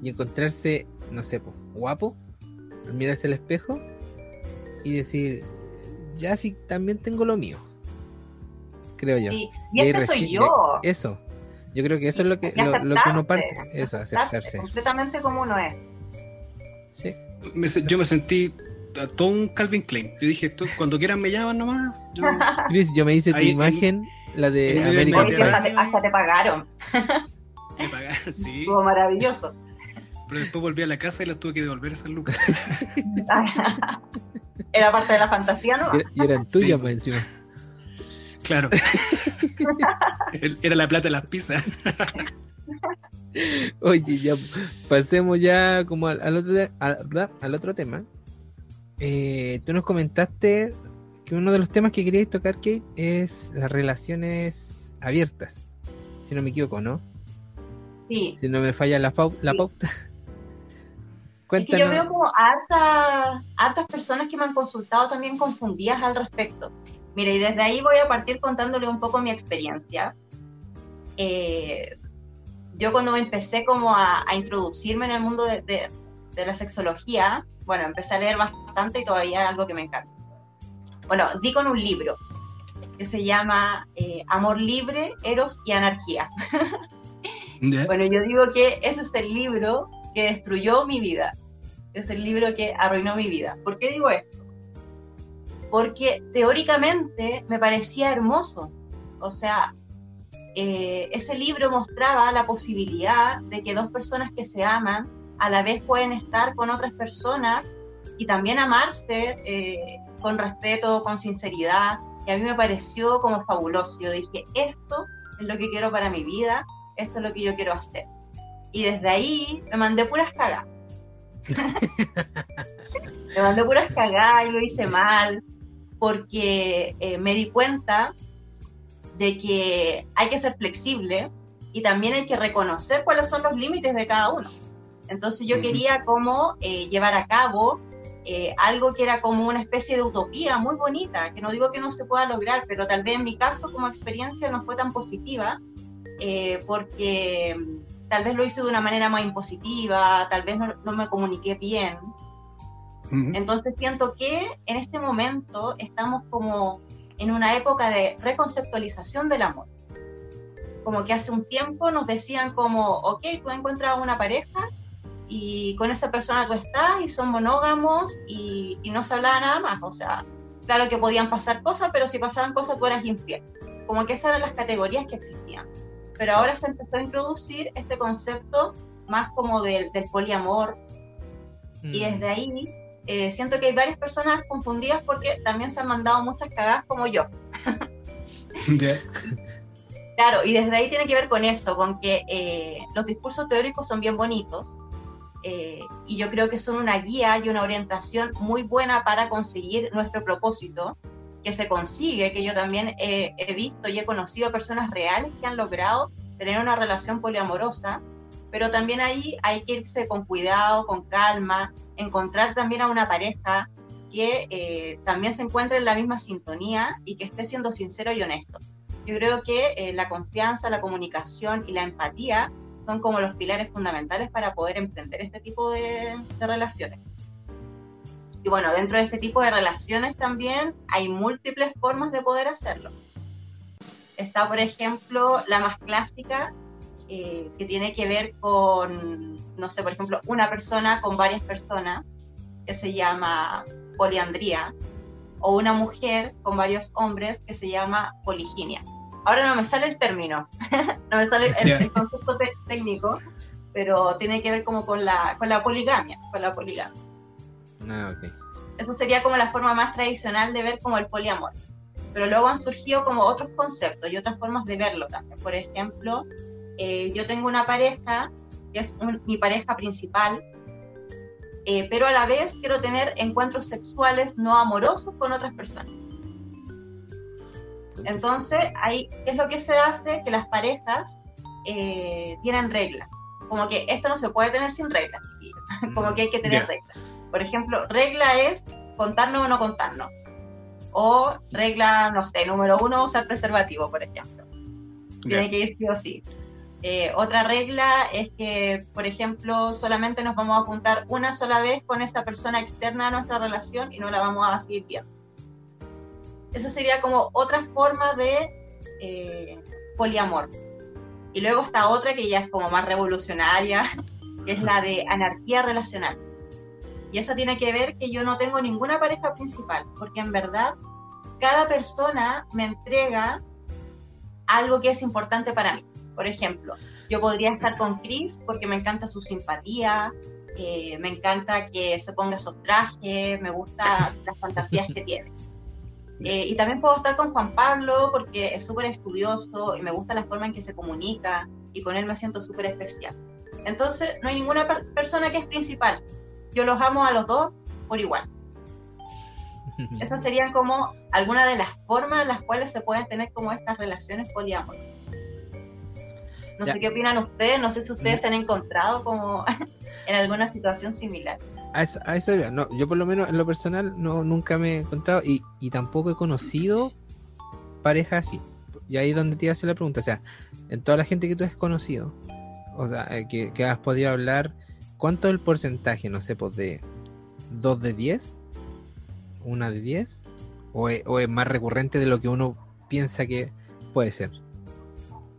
y encontrarse, no sé, guapo, al mirarse al espejo y decir, ya sí, también tengo lo mío. Creo yo. y, este soy yo. Eso. Yo creo que eso es lo que, lo, que uno parte. Eso, aceptarse. Completamente como uno es. Sí. yo me sentí todo un Calvin Klein. Yo dije, tú, cuando quieran me llaman nomás. Yo... (laughs) Chris, yo me hice tu imagen, la de América. Hasta, te pagaron. Me pagaron, sí. (laughs) Estuvo maravilloso. Pero después volví a la casa y las tuve que devolver esas lucas. (laughs) Era parte de la fantasía, ¿no? Y eran tuyas más encima. Claro. (laughs) Era la plata de las pizzas. Oye, ya pasemos ya como al, otro, al, otro tema. Eh, tú nos comentaste que uno de los temas que querías tocar, Kate, es las relaciones abiertas. Si no me equivoco, ¿no? Sí. Si no me falla la, la pauta yo veo como hartas, hartas personas que me han consultado también confundidas al respecto. Mira, y desde ahí voy a partir contándole un poco mi experiencia. Eh, yo cuando empecé como a, introducirme en el mundo de, de, la sexología, bueno, empecé a leer bastante y todavía es algo que me encanta. Bueno, di con un libro que se llama eh, Amor Libre, Eros y Anarquía. (laughs) Bueno, yo digo que ese es el libro que destruyó mi vida. Es el libro que arruinó mi vida. ¿Por qué digo esto? Porque teóricamente me parecía hermoso. O sea, eh, ese libro mostraba la posibilidad de que dos personas que se aman a la vez pueden estar con otras personas y también amarse eh, con respeto, con sinceridad. Y a mí me pareció como fabuloso. Yo dije, esto es lo que quiero para mi vida, esto es lo que yo quiero hacer. Y desde ahí me mandé puras cagadas. (laughs) me mandé puras cagadas y lo hice mal, porque eh, me di cuenta de que hay que ser flexible y también hay que reconocer cuáles son los límites de cada uno. Entonces yo quería como eh, llevar a cabo eh, algo que era como una especie de utopía muy bonita, que no digo que no se pueda lograr, pero tal vez en mi caso como experiencia no fue tan positiva, porque tal vez lo hice de una manera más impositiva, tal vez no, me comuniqué bien. Entonces siento que en este momento estamos como en una época de reconceptualización del amor. Como que hace un tiempo nos decían como, ok, tú encuentras una pareja y con esa persona tú estás y son monógamos y, y no se hablaba nada más. O sea, claro que podían pasar cosas, pero si pasaban cosas tú eras infiel. Como que esas eran las categorías que existían. Pero ahora se empezó a introducir este concepto más como del, del poliamor. Y Mm. desde ahí eh, siento que hay varias personas confundidas porque también se han mandado muchas cagadas como yo. (laughs) Ya. Claro, y desde ahí tiene que ver con eso, con que eh, los discursos teóricos son bien bonitos eh, y yo creo que son una guía y una orientación muy buena para conseguir nuestro propósito, que se consigue, que yo también he, visto y he conocido personas reales que han logrado tener una relación poliamorosa, pero también ahí hay que irse con cuidado, con calma, encontrar también a una pareja que eh, también se encuentre en la misma sintonía y que esté siendo sincero y honesto. Yo creo que eh, la confianza, la comunicación y la empatía son como los pilares fundamentales para poder emprender este tipo de relaciones. Y bueno, dentro de este tipo de relaciones también hay múltiples formas de poder hacerlo. Está, por ejemplo, la más clásica, eh, que tiene que ver con, no sé, por ejemplo, una persona con varias personas, que se llama poliandría, o una mujer con varios hombres, que se llama poliginia. Ahora no me sale el término, (laughs) no me sale el, el concepto técnico, pero tiene que ver como con la, con la poligamia, con la poligamia. Ah, ok. Eso sería como la forma más tradicional de ver como el poliamor. Pero luego han surgido como otros conceptos y otras formas de verlo también. Por ejemplo, eh, yo tengo una pareja que es un- mi pareja principal, eh, pero a la vez quiero tener encuentros sexuales no amorosos con otras personas. Entonces, ahí, ¿qué es lo que se hace? Que las parejas eh, tienen reglas. Como que esto no se puede tener sin reglas, (laughs) como que hay que tener reglas. Por ejemplo, regla es contarnos o no contarnos. O regla, no sé, número uno, usar preservativo, por ejemplo. Tiene que ir sí o sí. Eh, otra regla es que, por ejemplo, solamente nos vamos a juntar una sola vez con esa persona externa a nuestra relación y no la vamos a seguir viendo. Esa sería como otra forma de eh, poliamor. Y luego está otra que ya es como más revolucionaria, (laughs) que es la de anarquía relacional. Y esa tiene que ver que yo no tengo ninguna pareja principal, porque en verdad cada persona me entrega algo que es importante para mí. Por ejemplo, yo podría estar con Chris porque me encanta su simpatía, eh, me encanta que se ponga esos trajes, me gusta las fantasías que tiene. (laughs) Eh, y también puedo estar con Juan Pablo porque es súper estudioso y me gusta la forma en que se comunica y con él me siento súper especial. Entonces, no hay ninguna per- persona que es principal. Yo los amo a los dos por igual. (laughs) Esas serían como algunas de las formas en las cuales se pueden tener como estas relaciones poliamorosas. No Ya. sé qué opinan ustedes, no sé si ustedes se han encontrado como (laughs) en alguna situación similar. A eso, a eso no, yo por lo menos en lo personal no, nunca me he encontrado y, y tampoco he conocido parejas así. Y ahí es donde te hacer la pregunta. O sea, en toda la gente que tú has conocido, o sea, eh, que, que has podido hablar, ¿cuánto es el porcentaje, no sé, pues de 2 de 10? ¿Una de 10? ¿O es, o es más recurrente de lo que uno piensa que puede ser?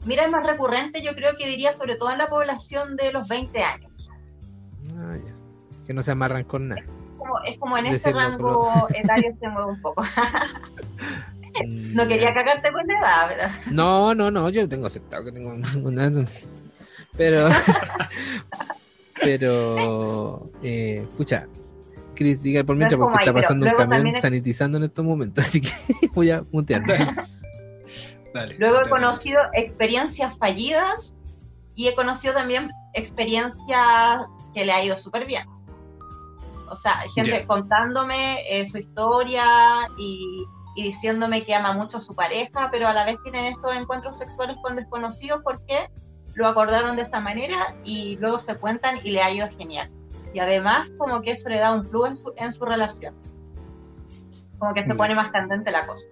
Mira, es más recurrente, yo creo que diría sobre todo en la población de los 20 años. Ah, ya. Que no se amarran con nada. Como, es como en ese rango etario se mueve un poco. (laughs) No quería cagarte con la edad, ¿verdad? No, no, no, yo lo tengo aceptado que tengo (laughs) una- Pero, (laughs) pero, eh, pucha, Chris, diga por No mientras como porque está pasando un camión es- sanitizando en estos momentos, (laughs) así que voy a mutearme. Dale, Luego he conocido experiencias fallidas y he conocido también experiencias que le ha ido súper bien. O sea, hay gente contándome eh, su historia y, y diciéndome que ama mucho a su pareja, pero a la vez tienen estos encuentros sexuales con desconocidos porque lo acordaron de esa manera y luego se cuentan y le ha ido genial. Y además como que eso le da un plus en su, en su relación. Como que se Ya. pone más candente la cosa.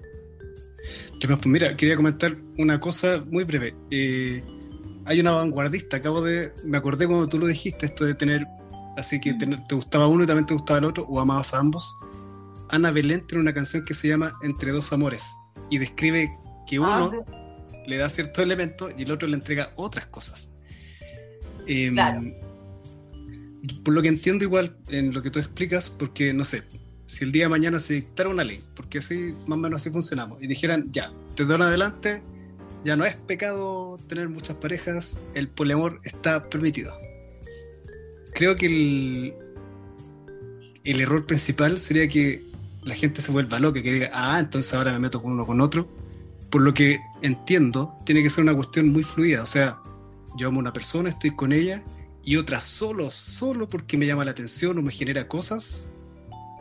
Pues mira, quería comentar una cosa muy breve. Eh, hay una vanguardista, acabo de. Me acordé cuando tú lo dijiste, esto de tener. Así que tener- te gustaba uno y también te gustaba el otro, o amabas a ambos. Ana Belén tiene una canción que se llama Entre dos amores. y describe que ah, uno le da ciertos elementos y el otro le entrega otras cosas. Em, por lo que entiendo igual en lo que tú explicas, porque no sé, si el día de mañana se dictara una ley, porque así más o menos así funcionamos, y dijeran, ya, desde ahora adelante ya no es pecado tener muchas parejas, el poliamor está permitido. Creo que el, el error principal sería que la gente se vuelva loca, que diga, ah, entonces ahora me meto con uno con otro. Por lo que entiendo, tiene que ser una cuestión muy fluida. O sea, yo amo a una persona, estoy con ella, y otra solo, solo porque me llama la atención o me genera cosas,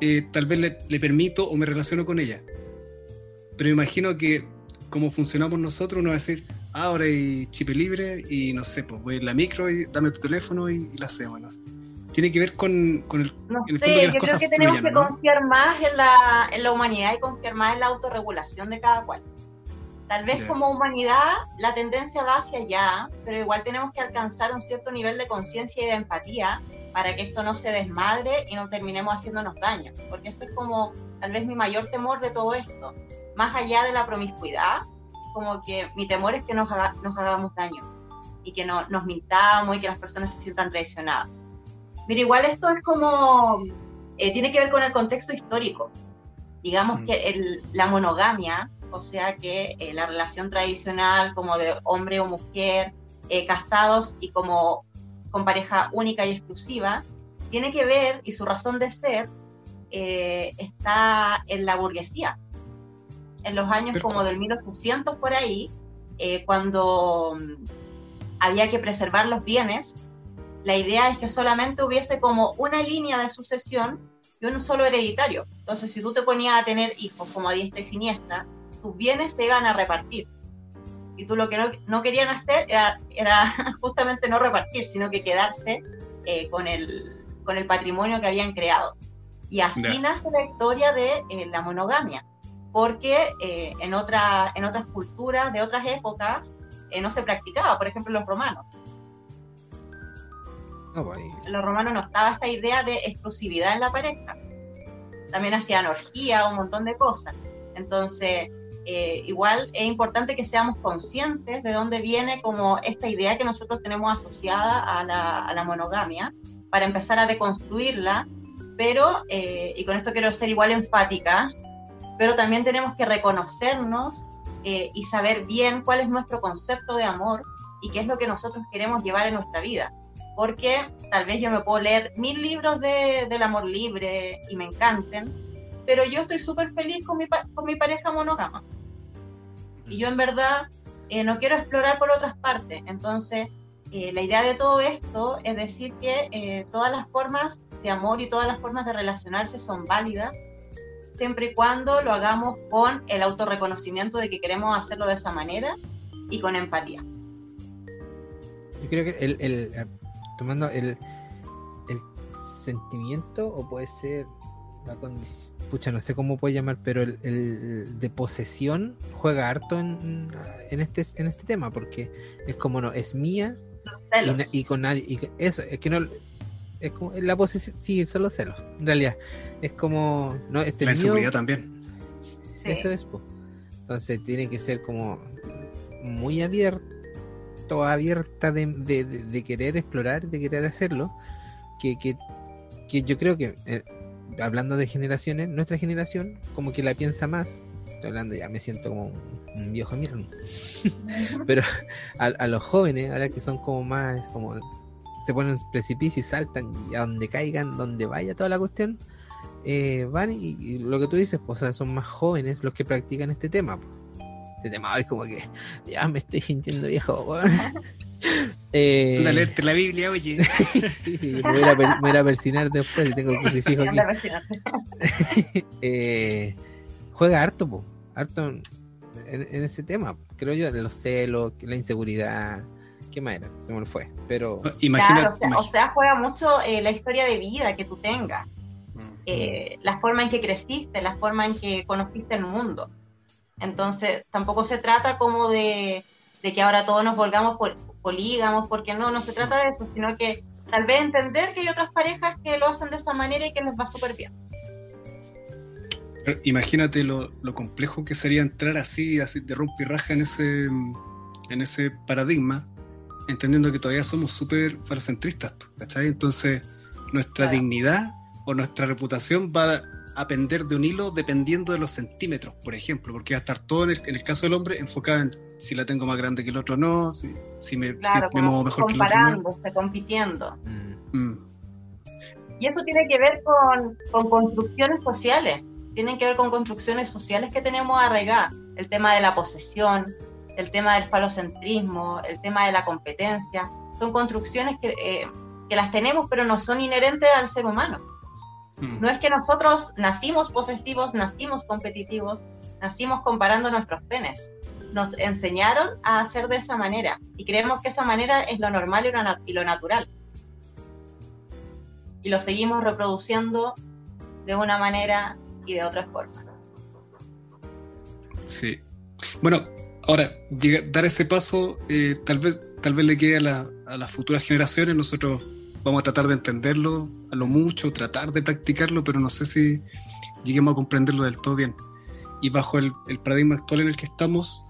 eh, tal vez le, le, permito o me relaciono con ella. Pero imagino que como funcionamos nosotros, uno va a decir, ah, ahora hay chip libre y no sé, pues voy en la micro y dame tu teléfono y, la hacemos. Tiene que ver con, con el, no sé, yo creo que tenemos que confiar más en la, en la humanidad y confiar más en la autorregulación de cada cual. Tal vez como humanidad la tendencia va hacia allá, pero igual tenemos que alcanzar un cierto nivel de conciencia y de empatía para que esto no se desmadre y no terminemos haciéndonos daño, porque ese es como tal vez mi mayor temor de todo esto, más allá de la promiscuidad, como que mi temor es que nos, nos hagamos daño y que no, nos mintamos y que las personas se sientan traicionadas. Mira, igual esto es como, eh, tiene que ver con el contexto histórico. Digamos mm. que la monogamia, o sea que eh, la relación tradicional como de hombre o mujer, eh, casados y como con pareja única y exclusiva, tiene que ver, y su razón de ser, está en la burguesía, en los años como del 1800 por ahí, eh, cuando mm, había que preservar los bienes, la idea es que solamente hubiese como una línea de sucesión y un solo hereditario. Entonces, si tú te ponías a tener hijos como a diestra y siniestra, tus bienes se iban a repartir. Y tú lo que no, querían hacer era, (laughs) justamente no repartir, sino que quedarse eh, con, el, con el patrimonio que habían creado. Y así nace la historia de eh, la monogamia porque eh, en, otra, en otras culturas de otras épocas eh, no se practicaba, por ejemplo, los romanos. En los romanos no estaba esta idea de exclusividad en la pareja. También hacían orgía, un montón de cosas. Entonces, eh, igual es importante que seamos conscientes de dónde viene como esta idea que nosotros tenemos asociada a la, a la monogamia, para empezar a deconstruirla, pero, y con esto quiero ser igual enfática, pero también tenemos que reconocernos eh, y saber bien cuál es nuestro concepto de amor y qué es lo que nosotros queremos llevar en nuestra vida. Porque tal vez yo me puedo leer mil libros de, del amor libre y me encanten, pero yo estoy súper feliz con mi, con mi pareja monógama. Y yo en verdad eh, no quiero explorar por otras partes. Entonces, eh, la idea de todo esto es decir que todas las formas de amor y todas las formas de relacionarse son válidas siempre y cuando lo hagamos con el autorreconocimiento de que queremos hacerlo de esa manera y con empatía. Yo creo que el, eh, tomando el, el sentimiento o puede ser la condición, pucha, no sé cómo puede llamar, pero el, de posesión juega harto en, en, este, en este tema, porque es como no, es mía y, con nadie, y eso, es que no, es como la posición, sí, son los celos, en realidad. Es como. No, este la inseguridad también. Eso es, pues. Entonces tiene que ser como muy abierto, abierta de, querer explorar, de querer hacerlo. Que, que, que yo creo que, eh, hablando de generaciones, nuestra generación como que la piensa más. Estoy hablando ya, me siento como un, viejo mierda. (laughs) Pero a, a, los jóvenes, ahora que son como más, como se ponen en precipicio y saltan y a donde caigan, donde vaya toda la cuestión, eh, van y, lo que tú dices, pues son más jóvenes los que practican este tema. Este tema es como que ya me estoy sintiendo viejo. (laughs) eh, leerte la Biblia, oye. (laughs) sí, sí, me voy, a, me voy a persinar después, tengo el crucifijo aquí. (laughs) eh, juega harto, po, harto en, en, ese tema, creo yo, de los celos, la inseguridad, ¿qué más era? Se me fue. Pero. Imagina, o, sea, juega mucho eh, la historia de vida que tú tengas. Mm. Eh, la forma en que creciste, la forma en que conociste el mundo. Entonces, tampoco se trata como de, que ahora todos nos volvamos por, polígamos, porque no, no se trata de eso, sino que tal vez entender que hay otras parejas que lo hacen de esa manera y que les va súper bien. imagínate lo, complejo que sería entrar así, así de rompirraja en ese, en ese paradigma, entendiendo que todavía somos súper falocentristas, ¿cachai? Entonces, nuestra dignidad o nuestra reputación va a pender de un hilo dependiendo de los centímetros, por ejemplo, porque va a estar todo en el, caso del hombre enfocado en si la tengo más grande que el otro no, si, si me, muevo mejor que el otro. Comparándose, compitiendo. Mm. Mm. Y eso tiene que ver con, con, construcciones sociales, tienen que ver con construcciones sociales que tenemos arraigadas. El tema de la posesión, el tema del falocentrismo, el tema de la competencia, son construcciones que, eh, que las tenemos pero no son inherentes al ser humano. Mm. No es que nosotros nacimos posesivos, nacimos competitivos, nacimos comparando nuestros penes. Nos enseñaron a hacer de esa manera y creemos que esa manera es lo normal y lo, natural. Y lo seguimos reproduciendo de una manera y de otra forma. Sí. Bueno, ahora, dar ese paso eh, tal, vez, tal vez le quede a, a las futuras generaciones. Nosotros vamos a tratar de entenderlo a lo mucho, tratar de practicarlo, pero no sé si lleguemos a comprenderlo del todo bien. Y bajo el, paradigma actual en el que estamos,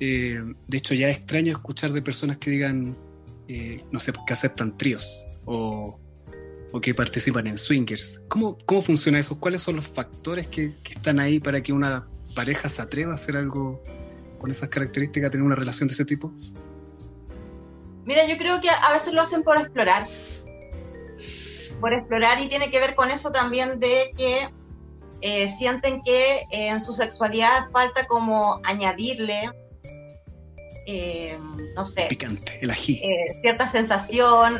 eh, de hecho ya es extraño escuchar de personas que digan, eh, no sé, que aceptan tríos o, que participan en swingers. ¿Cómo, ¿Cómo funciona eso? ¿Cuáles son los factores que, que están ahí para que una pareja se atreva a hacer algo con esas características, tener una relación de ese tipo? Mira, yo creo que a veces lo hacen por explorar por explorar y tiene que ver con eso también de que eh, sienten que eh, en su sexualidad falta como añadirle, eh, no sé, picante, el ají, cierta sensación,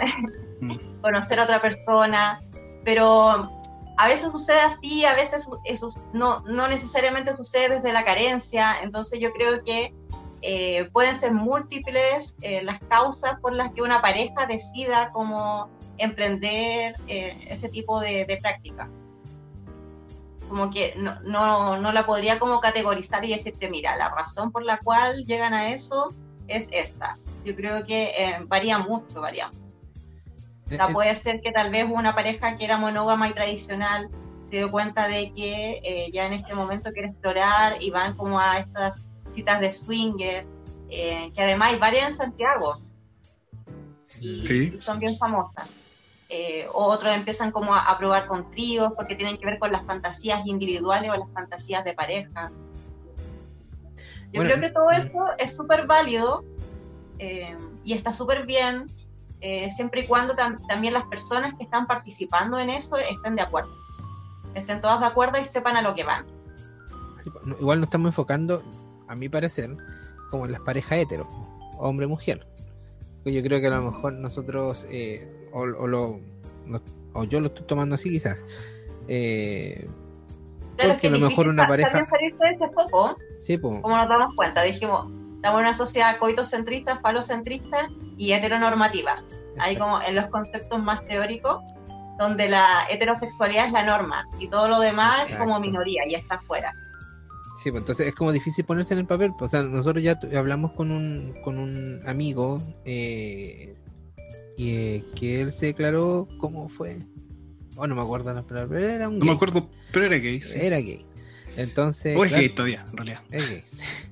mm. (laughs) conocer a otra persona, pero a veces sucede así, a veces eso no, no necesariamente sucede desde la carencia, entonces yo creo que pueden ser múltiples las causas por las que una pareja decida como emprender eh, ese tipo de, práctica. Como que no, no, la podría como categorizar y decirte, mira, la razón por la cual llegan a eso es esta. Yo creo que eh, varía mucho, varía mucho. O sea, eh, puede ser que tal vez una pareja que era monógama y tradicional se dio cuenta de que ya en este momento quiere explorar y van como a estas citas de swinger, que además hay varias en Santiago y son bien famosas eh, otros empiezan como a, probar con tríos porque tienen que ver con las fantasías individuales o las fantasías de pareja. Yo creo que todo mm. eso es súper válido eh, y está súper bien eh, siempre y cuando también las personas que están participando en eso estén de acuerdo. Estén todas de acuerdo y sepan a lo que van. Igual nos estamos enfocando, a mi parecer, como en las parejas hetero, hombre-mujer. Yo creo que a lo mejor nosotros eh, o, lo, o yo lo estoy tomando así quizás. Eh, porque a lo mejor una pareja... sí, como nos damos cuenta, dijimos, estamos en una sociedad coitocentrista, falocentrista y heteronormativa. Hay como en los conceptos más teóricos, donde la heterosexualidad es la norma y todo lo demás es como minoría y está afuera. Sí, pues entonces es como difícil ponerse en el papel. Pues, o sea, nosotros ya hablamos con un, con un amigo eh, y que él se declaró, ¿cómo fue? Oh, no me acuerdo la palabra, pero era un No me acuerdo, pero era gay. Era gay. Entonces. O es gay todavía, en realidad. Es gay.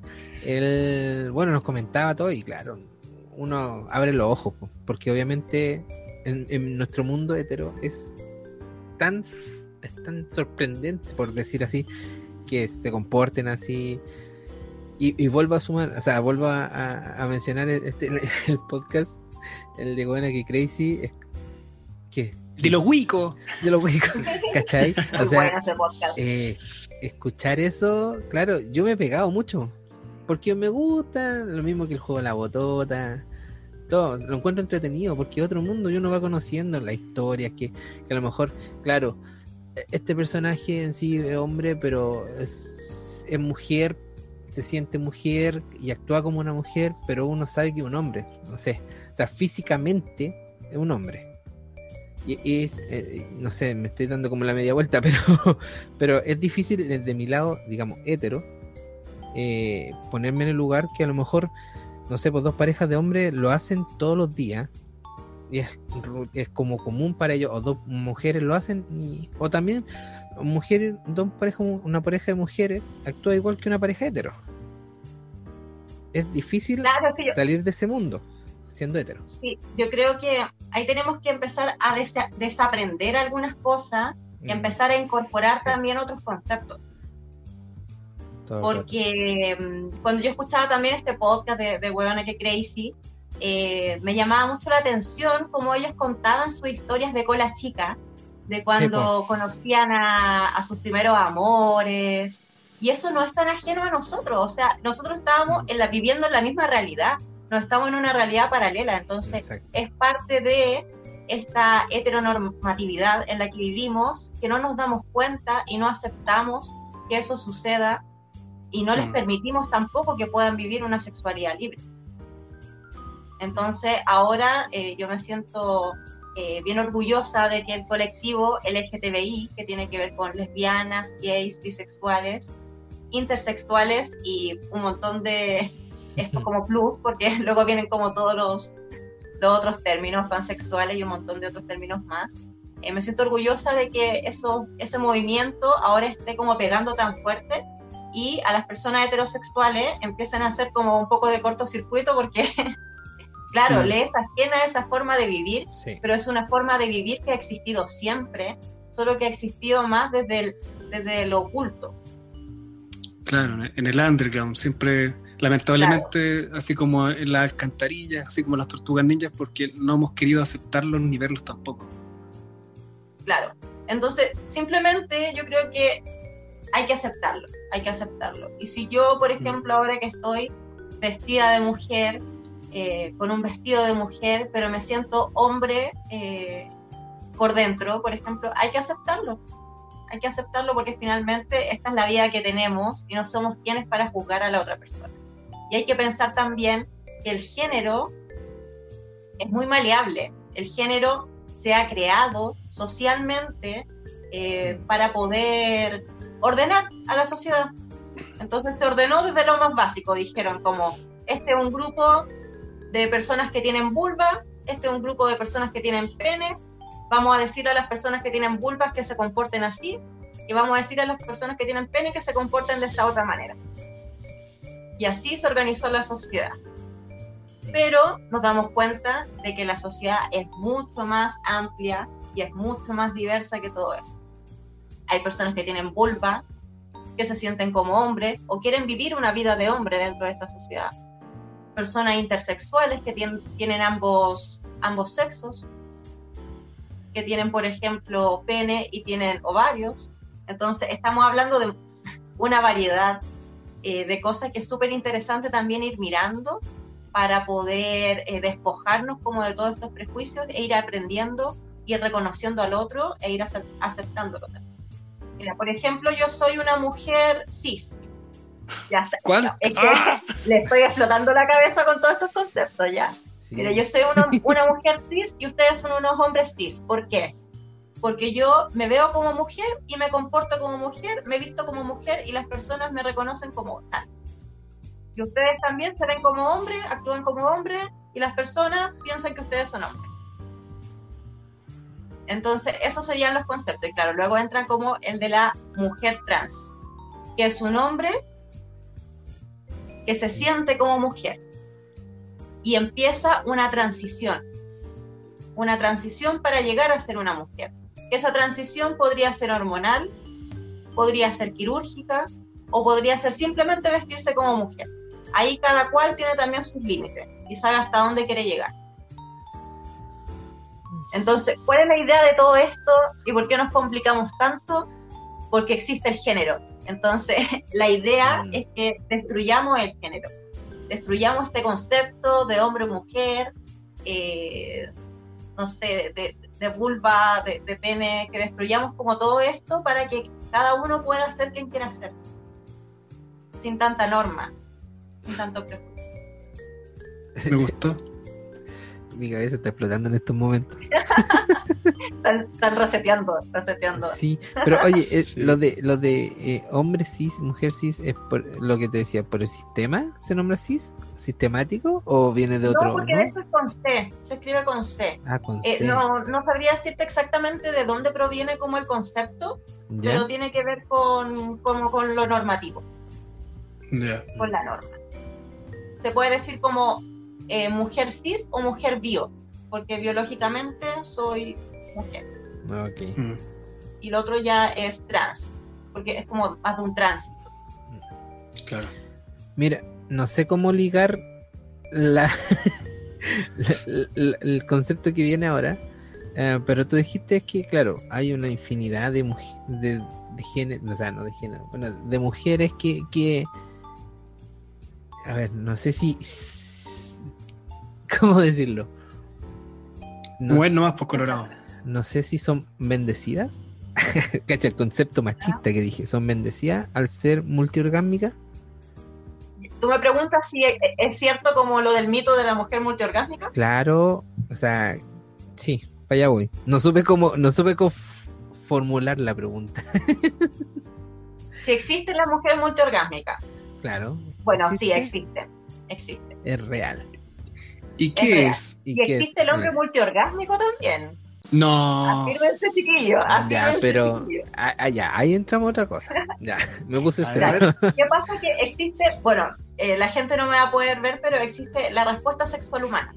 (laughs) él, bueno, nos comentaba todo y claro, uno abre los ojos, porque obviamente en, nuestro mundo hetero es tan, es tan sorprendente, por decir así, que se comporten así. Y, vuelvo a sumar, o sea, vuelvo a, mencionar este, (laughs) el podcast el de Buena que Crazy es ¿qué? De los Wicos. De los Wicos, (laughs) ¿cachai? O sea, eh, escuchar eso, claro, yo me he pegado mucho. Porque me gusta, lo mismo que el juego de la botota. Todo, lo encuentro entretenido, porque otro mundo yo no va conociendo la historia, que, que a lo mejor, claro, este personaje en sí es hombre, pero es, es mujer, se siente mujer y actúa como una mujer, pero uno sabe que es un hombre, no sé, o sea, físicamente es un hombre. Y es, eh, no sé, me estoy dando como la media vuelta, (laughs) pero, pero es difícil desde mi lado, digamos, hetero, eh, ponerme en el lugar que a lo mejor, no sé, pues dos parejas de hombres lo hacen todos los días y es, es, como común para ellos, o dos mujeres lo hacen, o también mujeres, dos parejas, una pareja de mujeres actúa igual que una pareja hetero. Es difícil salir de ese mundo siendo hetero. Sí, yo creo que ahí tenemos que empezar a desaprender algunas cosas y mm. empezar a incorporar también otros conceptos. Porque mm, cuando yo escuchaba también este podcast de, de Huevona que Crazy, eh, me llamaba mucho la atención cómo ellos contaban sus historias de cola chica, de cuando conocían a, sus primeros amores. Y eso no es tan ajeno a nosotros, o sea, nosotros estábamos en la, viviendo en la misma realidad, no estamos en una realidad paralela, entonces es parte de esta heteronormatividad en la que vivimos, que no nos damos cuenta y no aceptamos que eso suceda y no les mm. permitimos tampoco que puedan vivir una sexualidad libre. Entonces, ahora eh, yo me siento eh, bien orgullosa de que el colectivo LGTBI, que tiene que ver con lesbianas, gays, bisexuales, intersexuales y un montón de (laughs) esto como plus, porque (laughs) luego vienen como todos los, los otros términos pansexuales y un montón de otros términos más. Eh, me siento orgullosa de que eso, ese movimiento ahora esté como pegando tan fuerte y a las personas heterosexuales empiezan a hacer como un poco de cortocircuito porque (laughs) Claro, le es ajena a esa forma de vivir, pero es una forma de vivir que ha existido siempre, solo que ha existido más desde, el, desde lo oculto. Claro, en el underground, siempre, lamentablemente, así como en las alcantarillas, así como las tortugas ninjas, porque no hemos querido aceptarlos ni verlos tampoco. Claro, entonces simplemente yo creo que hay que aceptarlo, hay que aceptarlo. Y si yo, por ejemplo, ahora que estoy vestida de mujer, eh, con un vestido de mujer, pero me siento hombre eh, por dentro, por ejemplo, hay que aceptarlo. Hay que aceptarlo porque finalmente esta es la vida que tenemos y no somos quienes para juzgar a la otra persona. Y hay que pensar también que el género es muy maleable. El género se ha creado socialmente eh, para poder ordenar a la sociedad. Entonces se ordenó desde lo más básico. Dijeron como, este es un grupo de personas que tienen vulva, este es un grupo de personas que tienen pene, vamos a decir a las personas que tienen vulvas que se comporten así, y vamos a decir a las personas que tienen pene que se comporten de esta otra manera. Y así se organizó la sociedad. Pero nos damos cuenta de que la sociedad es mucho más amplia y es mucho más diversa que todo eso. Hay personas que tienen vulva, que se sienten como hombre o quieren vivir una vida de hombre dentro de esta sociedad personas intersexuales que tienen, ambos, ambos sexos, que tienen, por ejemplo, pene y tienen ovarios. Entonces, estamos hablando de una variedad eh, de cosas que es súper interesante también ir mirando para poder eh, despojarnos como de todos estos prejuicios e ir aprendiendo y reconociendo al otro e ir aceptándolo. Mira, por ejemplo, yo soy una mujer cis, ya sé. ¿Cuál? Es que ¡Ah! le estoy explotando la cabeza con todos estos conceptos ya. Mira, yo soy (laughs) una mujer cis y ustedes son unos hombres cis. ¿Por qué? Porque yo me veo como mujer y me comporto como mujer, me visto como mujer y las personas me reconocen como tal. Y ustedes también se ven como hombres, actúan como hombres y las personas piensan que ustedes son hombres. Entonces, esos serían los conceptos. Y claro, luego entra como el de la mujer trans, que es un hombre que se siente como mujer. Y empieza una transición, una transición para llegar a ser una mujer. Esa transición podría ser hormonal, podría ser quirúrgica o podría ser simplemente vestirse como mujer. Ahí cada cual tiene también sus límites y sabe hasta dónde quiere llegar. Entonces, ¿cuál es la idea de todo esto y por qué nos complicamos tanto? Porque existe el género. Entonces, (laughs) la idea mm. es que destruyamos el género, destruyamos este concepto de hombre o mujer, eh, no sé, de, vulva, de, pene, que destruyamos como todo esto para que cada uno pueda ser quien quiera ser, sin tanta norma, sin tanto prejuicio. Me gustó. Mi cabeza está explotando en estos momentos. (laughs) Están, están reseteando, reseteando. Sí, pero oye, eh, lo de lo de eh, hombre cis, mujer cis, es por lo que te decía, por el sistema se nombra cis, sistemático o viene de No, otro, porque ¿no? esto es con C, se escribe con C. Ah, con Eh, C. no, no sabría decirte exactamente de dónde proviene como el concepto, ¿Ya? pero tiene que ver con, como con lo normativo, Ya. con la norma. Se puede decir como eh, mujer cis o mujer bio, porque biológicamente soy mujer. Ok. Mm. Y lo otro ya es trans, porque es como más de un trans. Claro. Mira, no sé cómo ligar la, (laughs) la- la- el concepto que viene ahora, eh, pero tú dijiste que, claro, hay una infinidad de mujeres, de, de género, o sea, no de género, bueno, de mujeres que, que, a ver, no sé si, (laughs) ¿cómo decirlo? No, Bueno, nomás por Colorado. no sé si son bendecidas. (laughs) Cacha el concepto machista que dije, son bendecidas al ser multiorgásmicas. Tú me preguntas si es, cierto como lo del mito de la mujer multiorgásmica. Claro, o sea, sí, para allá voy. No supe cómo, no supe cómo formular la pregunta. (laughs) Si existe la mujer multiorgásmica. Claro. Bueno, sí, existe, existe. Es real. ¿Y qué es? Y, qué existe es? el hombre multiorgásmico también. No. Afírmense, chiquillo. Ya, pero chiquillo. ah, ah, ya, ahí entramos a otra cosa. Ya, me puse (laughs) A serio. ¿Qué pasa? Que existe, bueno, eh, la gente no me va a poder ver, pero existe la respuesta sexual humana.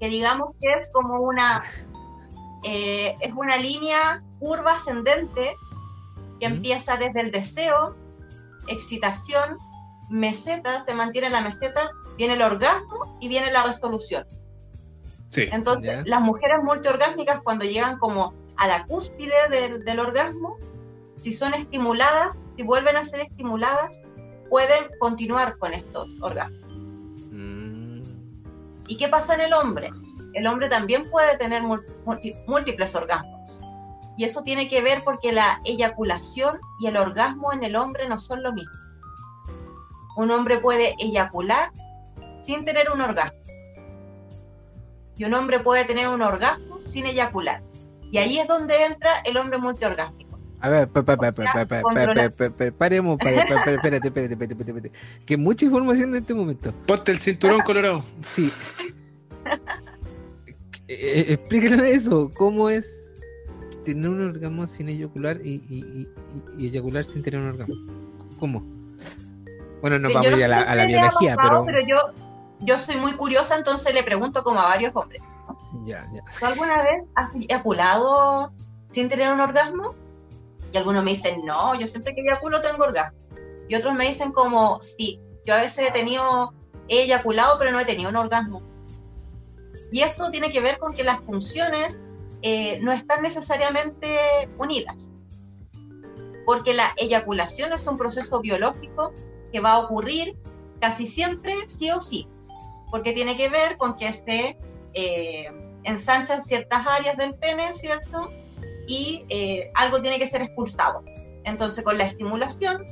Que digamos que es como una, (laughs) eh, es una línea curva ascendente que ¿Mm? empieza desde el deseo, excitación, meseta, se mantiene la meseta, viene el orgasmo y viene la resolución. Sí. Entonces, las mujeres multiorgásmicas cuando llegan como a la cúspide del, del orgasmo, si son estimuladas, si vuelven a ser estimuladas, pueden continuar con estos orgasmos. Mm, ¿Y qué pasa en el hombre? El hombre también puede tener múltiples orgasmos. Y eso tiene que ver porque la eyaculación y el orgasmo en el hombre no son lo mismo. Un hombre puede eyacular sin tener un orgasmo. Y un hombre puede tener un orgasmo sin eyacular. Y ahí es donde entra el hombre multiorgásmico. A ver, pa, pa, pa, pa, pa, pa, Controla. pa, pa, pa, paremos, pare- pa- pa- espérate, espérate, espérate. Que mucha información en este momento. Ponte el cinturón, Colorado. Sí. Eh, eh, explícame eso. ¿Cómo es tener un orgasmo sin eyacular y, y- y- y eyacular sin tener un orgasmo? ¿Cómo? Bueno, no Yo vamos no a la, a la biología, pasado, pero... yo, yo soy muy curiosa, entonces le pregunto como a varios hombres. Ya, ya. ¿Tú alguna vez has eyaculado sin tener un orgasmo? Y algunos me dicen, no, yo siempre que eyaculo tengo orgasmo. Y otros me dicen como, sí, yo a veces he tenido, he eyaculado, pero no he tenido un orgasmo. Y eso tiene que ver con que las funciones eh, no están necesariamente unidas. Porque la eyaculación es un proceso biológico que va a ocurrir casi siempre sí o sí. Porque tiene que ver con que se eh, ensanchan ciertas áreas del pene, ¿cierto? Y eh, algo tiene que ser expulsado. Entonces, con la estimulación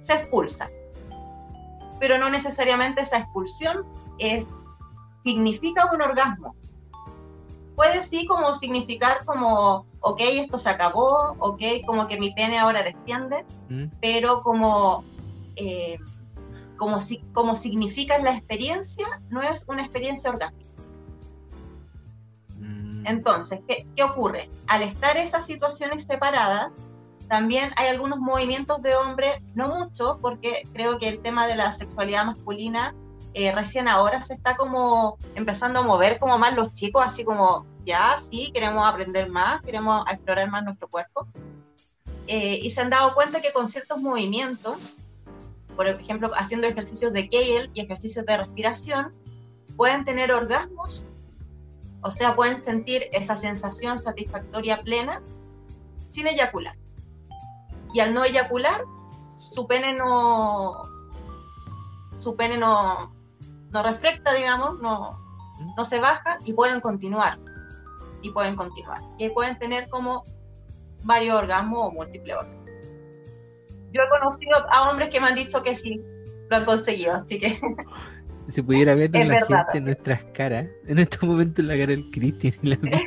se expulsa. Pero no necesariamente esa expulsión eh, significa un orgasmo. Puede sí como significar como, ok, esto se acabó, ok, como que mi pene ahora desciende, ¿Mm? pero como, eh, como, si, como significa en la experiencia, no es una experiencia orgánica. Mm. Entonces, ¿qué, qué ocurre? Al estar esas situaciones separadas, también hay algunos movimientos de hombre, no mucho, porque creo que el tema de la sexualidad masculina eh, recién ahora se está como empezando a mover como más los chicos, así como, ya, sí, queremos aprender más, queremos explorar más nuestro cuerpo. Eh, y se han dado cuenta que con ciertos movimientos, por ejemplo, haciendo ejercicios de Kegel y ejercicios de respiración, pueden tener orgasmos, o sea, pueden sentir esa sensación satisfactoria plena sin eyacular. Y al no eyacular, su pene no, su pene no, no reflecta, digamos, no, no se baja y pueden continuar. Y pueden continuar. Y pueden tener como varios orgasmos o múltiples orgasmos. Yo he conocido a hombres que me han dicho que sí, lo han conseguido, así que (laughs) si pudiera ver la gente en nuestras caras, en este momento en la cara del Cristian y la (laughs) mía.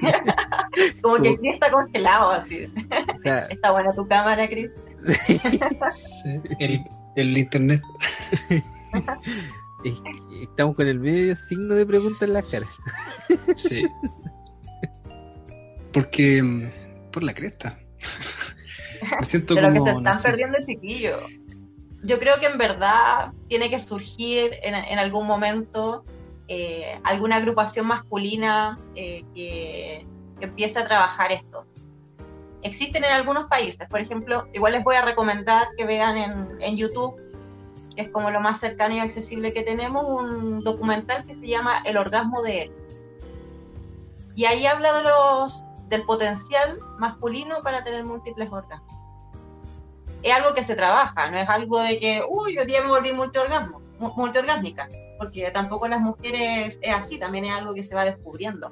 Como, que el está congelado así. (laughs) está buena tu cámara, Cris. Sí. El, el internet. Estamos con el medio signo de pregunta en la cara. Sí. Porque mm, por la cresta. Me siento (laughs) Pero como. que se están perdiendo el chiquillo. Yo creo que en verdad tiene que surgir en, algún momento eh, alguna agrupación masculina eh, que, empiece a trabajar esto. Existen en algunos países, por ejemplo, igual les voy a recomendar que vean en, en YouTube que es como lo más cercano y accesible que tenemos, un documental que se llama El orgasmo de él. Y ahí habla de los, del potencial masculino para tener múltiples orgasmos. Es algo que se trabaja, no es algo de que, uy, yo día me volví multiorgasmo, multiorgásmica, porque tampoco las mujeres es así, también es algo que se va descubriendo.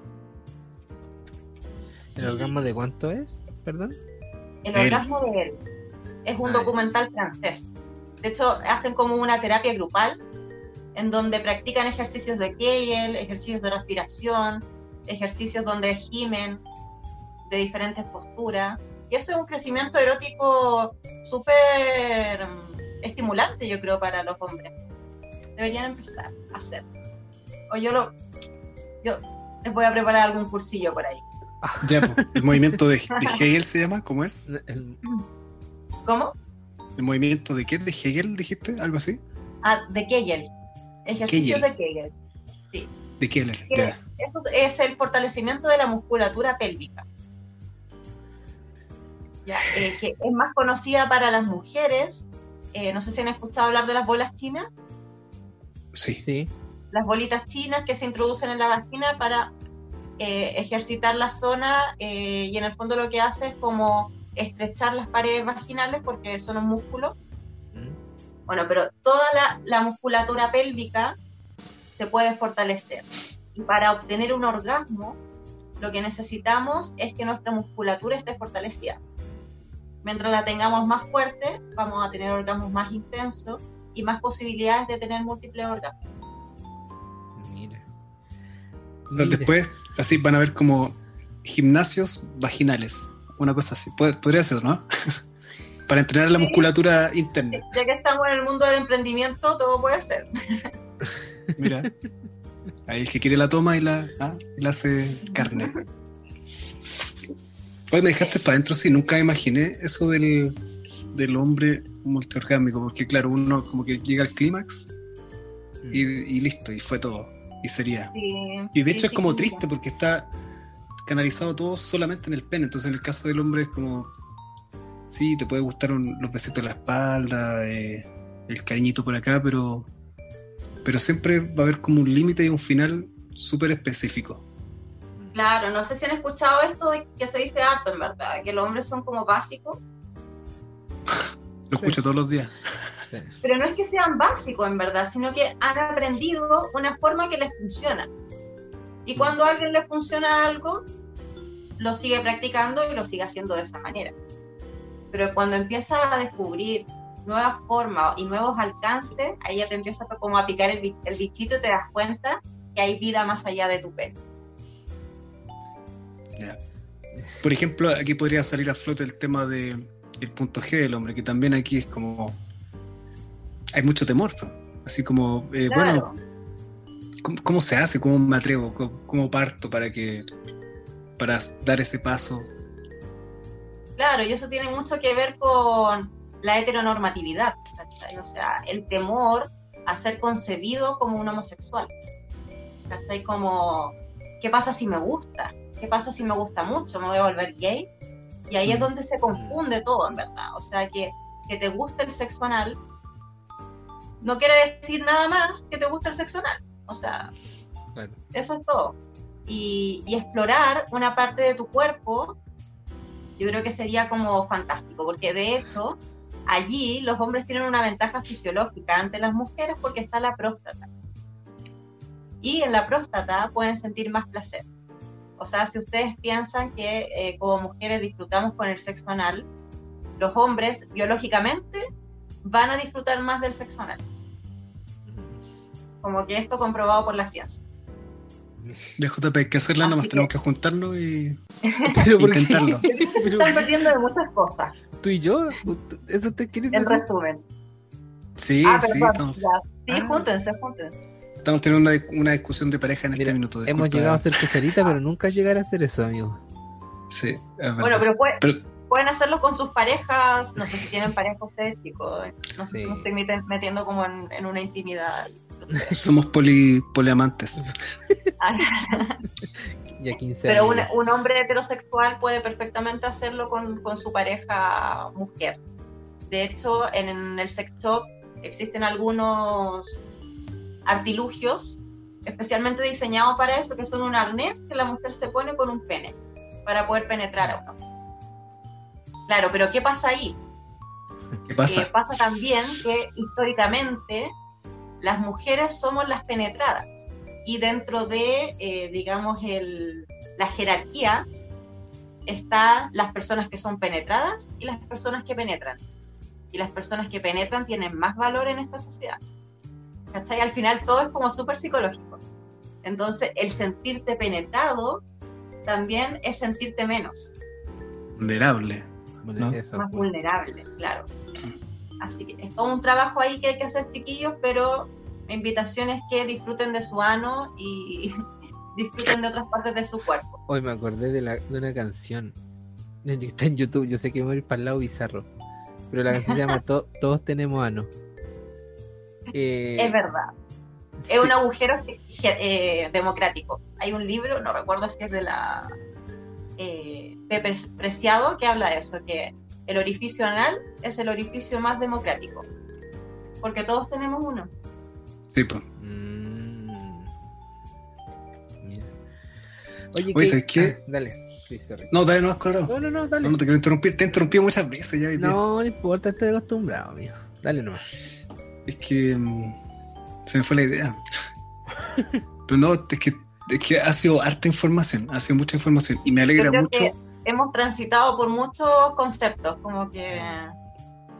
¿El orgasmo de cuánto es? Perdón. El orgasmo de él. Es un ah, documental francés. De hecho, hacen como una terapia grupal en donde practican ejercicios de Kegel, ejercicios de respiración, ejercicios donde gimen de diferentes posturas. Y eso es un crecimiento erótico súper estimulante, yo creo, para los hombres. Deberían empezar a hacer. O yo lo. Yo les voy a preparar algún cursillo por ahí. Ya, pues, el movimiento de, de (laughs) Hegel se llama, ¿cómo es? ¿Cómo? ¿El movimiento de qué? ¿De Hegel dijiste? ¿Algo así? Ah, de Kegel. Ejercicios de Kegel. Sí. De Kegel, ya. Eso es el fortalecimiento de la musculatura pélvica. Ya, eh, que es más conocida para las mujeres. Eh, no sé si han escuchado hablar de las bolas chinas. Sí. sí. Las bolitas chinas que se introducen en la vagina para eh, ejercitar la zona y en el fondo lo que hace es como estrechar las paredes vaginales porque son un músculo. Mm. Bueno, pero toda la, musculatura pélvica se puede fortalecer. Y para obtener un orgasmo, lo que necesitamos es que nuestra musculatura esté fortalecida. Mientras la tengamos más fuerte, vamos a tener orgasmos más intensos y más posibilidades de tener múltiples orgasmos. Mira. Después, así van a ver como gimnasios vaginales una cosa así. podría ser, ¿no? (laughs) Para entrenar la musculatura interna. Ya que estamos en el mundo del emprendimiento, todo puede ser. Mira, ahí el que quiere la toma y la, ah, hace carne. (laughs) Hoy me dejaste para adentro, sí, nunca imaginé eso del, del hombre multiorgámico, porque claro, uno como que llega al clímax y, y, listo, y fue todo, y sería. y de hecho es como triste porque está canalizado todo solamente en el pene. Entonces, en el caso del hombre es como, sí, te puede gustar los besitos en la espalda, eh, el cariñito por acá, pero, pero siempre va a haber como un límite y un final súper específico. Claro, no sé si han escuchado esto de que se dice harto, en verdad, que los hombres son como básicos. Lo escucho todos los días. Pero no es que sean básicos, en verdad, sino que han aprendido una forma que les funciona. Y cuando a alguien le funciona algo, lo sigue practicando y lo sigue haciendo de esa manera. Pero cuando empiezas a descubrir nuevas formas y nuevos alcances, ahí ya te empiezas como a picar el, bichito y te das cuenta que hay vida más allá de tu pelo. Por ejemplo, aquí podría salir a flote el tema de el punto G del hombre, que también aquí es como hay mucho temor, así como eh, bueno, ¿cómo, se hace? ¿Cómo me atrevo? cómo parto para que para dar ese paso. Claro, y eso tiene mucho que ver con la heteronormatividad, o sea, el temor a ser concebido como un homosexual. ¿cachai? Como, ¿qué pasa si me gusta? ¿Qué pasa si me gusta mucho? ¿Me voy a volver gay? Y ahí es mm. donde se confunde todo, en verdad. O sea, que, que te guste el sexo anal no quiere decir nada más que te guste el sexo anal. O sea, eso es todo y, explorar una parte de tu cuerpo, yo creo que sería como fantástico, porque de hecho allí los hombres tienen una ventaja fisiológica ante las mujeres porque está la próstata. Y en la próstata pueden sentir más placer. O sea, si ustedes piensan que eh, como mujeres disfrutamos con el sexo anal, los hombres biológicamente van a disfrutar más del sexo anal. Como que esto comprobado por la ciencia. De JP hay que hacerla, Así nomás que- tenemos que juntarnos y (laughs) Pero intentarlo. (laughs) Pero, Están perdiendo de muchas cosas, ¿Tú y yo? ¿Tú- ¿Eso te quieres en decir? resumen. Sí, ah, sí, perdón, estamos, ya. Sí, Ah. júntense, júntense. Estamos teniendo una, una discusión de pareja en Mira, este minuto. Hemos llegado a ser cucharita, pero nunca llegar a hacer eso, amigo. Sí, es verdad. Bueno, pero, puede- Pero- pueden hacerlo con sus parejas. No sé si tienen pareja ustedes, chicos. No sé, Sí. me estoy meti- metiendo como en, en una intimidad. (laughs) somos poli, poliamantes. (laughs) Ya 15 Pero años. un, un hombre heterosexual puede perfectamente hacerlo con, con su pareja mujer. De hecho, en el sex shop existen algunos artilugios especialmente diseñados para eso, que son un arnés que la mujer se pone con un pene para poder penetrar a uno. Claro, pero ¿qué pasa ahí? ¿Qué Eh, pasa? pasa también que históricamente las mujeres somos las penetradas y dentro de, eh, digamos, el, la jerarquía están las personas que son penetradas y las personas que penetran. Y las personas que penetran tienen más valor en esta sociedad. ¿Cachai? Al final todo es como súper psicológico. Entonces, el sentirte penetrado también es sentirte menos, Vulnerable. Bueno, ¿no? eso, más pues. vulnerable, claro. Así que es todo un trabajo ahí que hay que hacer, chiquillos, pero mi invitación es que disfruten de su ano y (laughs) disfruten de otras partes de su cuerpo. Hoy me acordé de, la, de una canción. (laughs) que Está en YouTube, yo sé que me voy a ir para el lado bizarro. Pero la canción se llama (laughs) To- Todos tenemos ano. Eh, Es verdad. sí, Es un agujero eh, democrático. Hay un libro, no recuerdo si es de la eh, Pepe Preciado, que habla de eso, que el orificio anal es el orificio más democrático. Porque todos tenemos uno. Sí, pues. Mm. Mira. Oye, Oye, ¿sabes qué? Ah, dale, sorry. No, dale, no, Colorado. No, no, no, dale. No, no te quiero interrumpir. Te he interrumpido muchas veces ya. No, no importa, estoy acostumbrado, amigo. Dale nomás. Es que mm, se me fue la idea. (laughs) Pero no, es que, es que ha sido harta información, ha sido mucha información. Y me alegra mucho. que hemos transitado por muchos conceptos, como que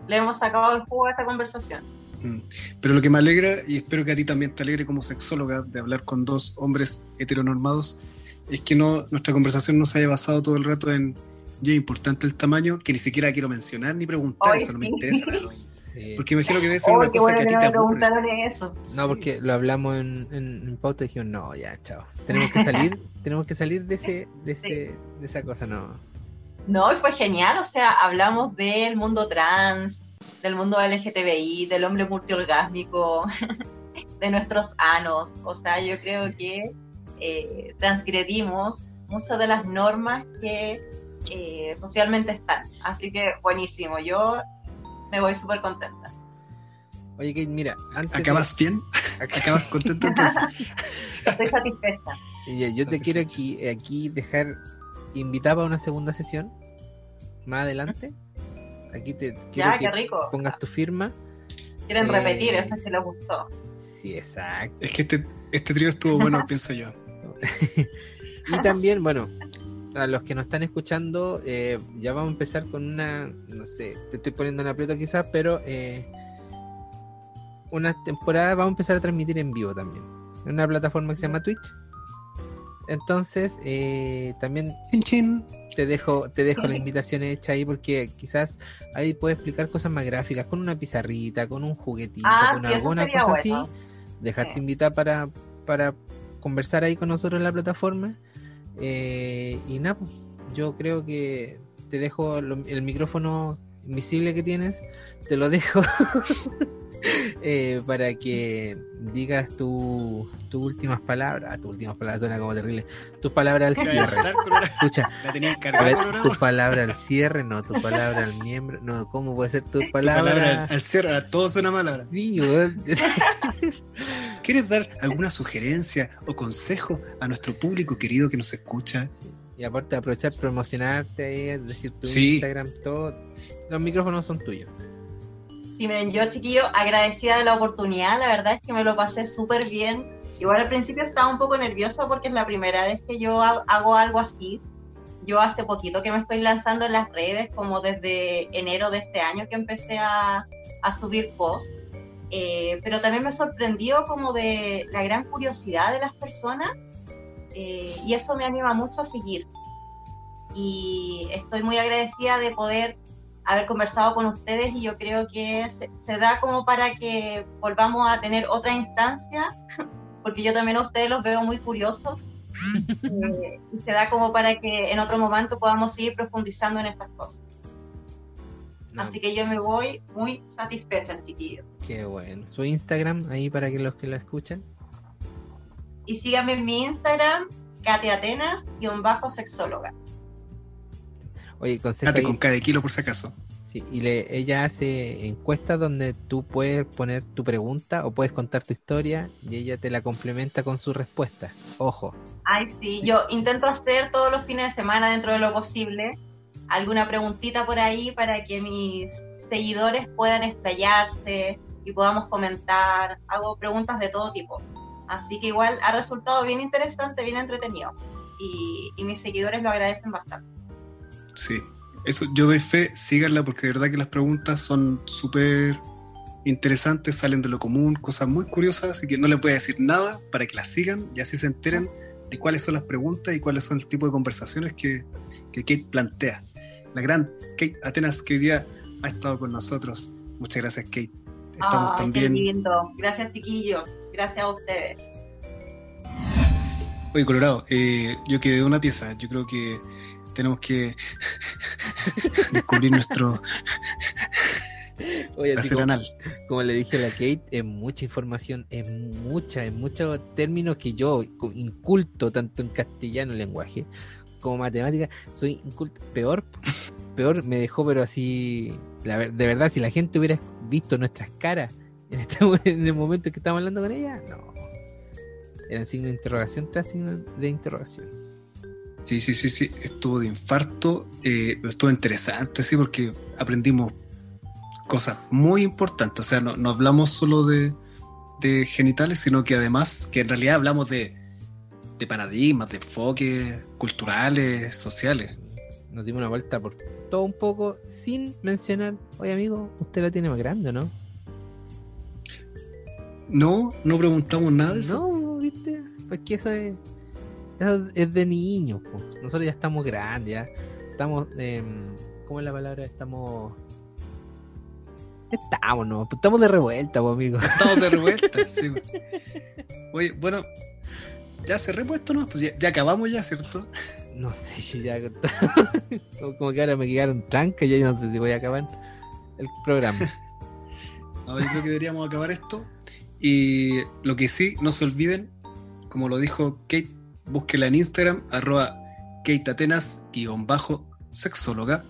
le hemos sacado el jugo a esta conversación. Mm. Pero lo que me alegra, y espero que a ti también te alegre como sexóloga, de hablar con dos hombres heteronormados, es que no, nuestra conversación no se haya basado todo el rato en, y es importante el tamaño, que ni siquiera quiero mencionar ni preguntar, eso no me sí. interesa. (laughs) Sí. Porque imagino que debe ser Oh, una cosa bueno que a ti te preguntaron eso. No, porque lo hablamos en, en, en pauta y dijimos, no, ya, chao. Tenemos que salir, (laughs) tenemos que salir de ese, de ese, de esa cosa, no. No, y fue genial, o sea, hablamos del mundo trans, del mundo LGTBI, del hombre multiorgásmico, (laughs) de nuestros anos, o sea, yo creo que eh, transgredimos muchas de las normas que eh, socialmente están, así que buenísimo, yo me voy súper contenta. Oye, Kate, mira, antes de- ¿Acabas bien? ¿Acabas contento entonces? (laughs) Estoy satisfecha. Ya, yo te quiero aquí, aquí dejar invitada a una segunda sesión más adelante. Aquí te quiero Ya, que qué rico. pongas tu firma. Quieren eh, repetir, eso es que les gustó. Sí, exacto. Es que este, este trío estuvo bueno, (laughs) pienso yo. Y también, bueno, a los que nos están escuchando, eh, ya vamos a empezar con una, no sé, te estoy poniendo en aprieto quizás, pero eh, una temporada vamos a empezar a transmitir en vivo también. En una plataforma que se llama Twitch. Entonces, eh, también Chin, chin. te dejo, te dejo la invitación hecha ahí porque quizás ahí puedes explicar cosas más gráficas con una pizarrita, con un juguetito, Ah, con alguna cosa bueno. así. Dejarte Sí. invitar para, para conversar ahí con nosotros en la plataforma. Eh, y nada, pues, yo creo que te dejo lo- el micrófono invisible que tienes, te lo dejo (laughs) eh, para que digas tu- tus últimas palabras. Ah, tus últimas palabras suena como terrible. Tus palabras al cierre. Escucha, La tenía a encargada, ver, Colorado. tu palabra al cierre, no, tu palabra al miembro, no, ¿cómo puede ser tu Tu palabra? palabra al, al cierre, a todo suena mal ahora. Sí. (laughs) ¿Quieres dar alguna sugerencia o consejo a nuestro público querido que nos escucha? Sí. Y aparte aprovechar, promocionarte ahí, decir tu Sí. Instagram, todo. Los micrófonos son tuyos. Sí, miren, yo, chiquillo, agradecida de la oportunidad, la verdad es que me lo pasé súper bien. Igual al principio estaba un poco nerviosa porque es la primera vez que yo ha- hago algo así. Yo hace poquito que me estoy lanzando en las redes, como desde enero de este año que empecé a, a subir posts. Eh, pero también me sorprendió como de la gran curiosidad de las personas eh, y eso me anima mucho a seguir. Y estoy muy agradecida de poder haber conversado con ustedes y yo creo que se, da como para que volvamos a tener otra instancia, (laughs) porque yo también a ustedes los veo muy curiosos. (laughs) Eh, y se da como para que en otro momento podamos seguir profundizando en estas cosas. Así que yo me voy muy satisfecha, chiquillo. Qué bueno. Su Instagram ahí para que los que lo escuchan. Y síganme en mi Instagram, Katy Atenas, bajo sexóloga. Oye, consejo. con cada kilo por si acaso. Sí, y le, ella hace encuestas donde tú puedes poner tu pregunta o puedes contar tu historia y ella te la complementa con su respuesta. Ojo. Ay, sí, yo intento hacer todos los fines de semana dentro de lo posible alguna preguntita por ahí para que mis seguidores puedan estallarse y podamos comentar. Hago preguntas de todo tipo. Así que igual ha resultado bien interesante, bien entretenido. Y, mis seguidores lo agradecen bastante. Sí, eso yo doy fe, síganla porque de verdad que las preguntas son súper interesantes, salen de lo común, cosas muy curiosas, así que no le puedo decir nada para que las sigan y así se enteren de cuáles son las preguntas y cuáles son el tipo de conversaciones que, que Kate plantea. La gran Kate Atenas que hoy día ha estado con nosotros. Muchas gracias, Kate. Estamos también. lindo. Gracias, chiquillo. Gracias a ustedes. Oye, Colorado, eh, yo quedé una pieza. Yo creo que tenemos que (laughs) descubrir nuestro (laughs) Oye, como, le dije a la Kate, es mucha información, es mucha, es muchos términos que yo, inculto tanto en castellano lenguaje como matemática, soy inculto. Peor, peor me dejó, pero así, de verdad, si la gente hubiera visto nuestras caras en, este, (laughs) en el momento que estábamos hablando con ella, no. Eran signo de interrogación tras signo de interrogación. Sí, sí, sí, sí, estuvo de infarto, eh, estuvo interesante, sí, porque aprendimos cosas muy importantes, o sea, no, no hablamos solo de, genitales, sino que además, que en realidad hablamos de, de paradigmas, de enfoques culturales, sociales. Nos dimos una vuelta por todo un poco, sin mencionar, oye amigo, usted la tiene más grande, ¿no? No, no preguntamos nada de eso. No, viste, pues que eso es es de niños. Nosotros ya estamos grandes, ya estamos. Eh, ¿Cómo es la palabra? Estamos. Estamos, ¿no? Estamos de revuelta, pues, amigo. Estamos de revuelta, (laughs) sí. Oye, bueno, ya se repuesto, ¿no? Pues ya, acabamos ya, ¿cierto? (laughs) No sé, si ya. (laughs) Como que ahora me quedaron trancas y ya no sé si voy a acabar el programa. (laughs) Ahora yo creo que deberíamos acabar esto. Y lo que sí, no se olviden, como lo dijo Kate, búsquela en Instagram, arroba sexóloga.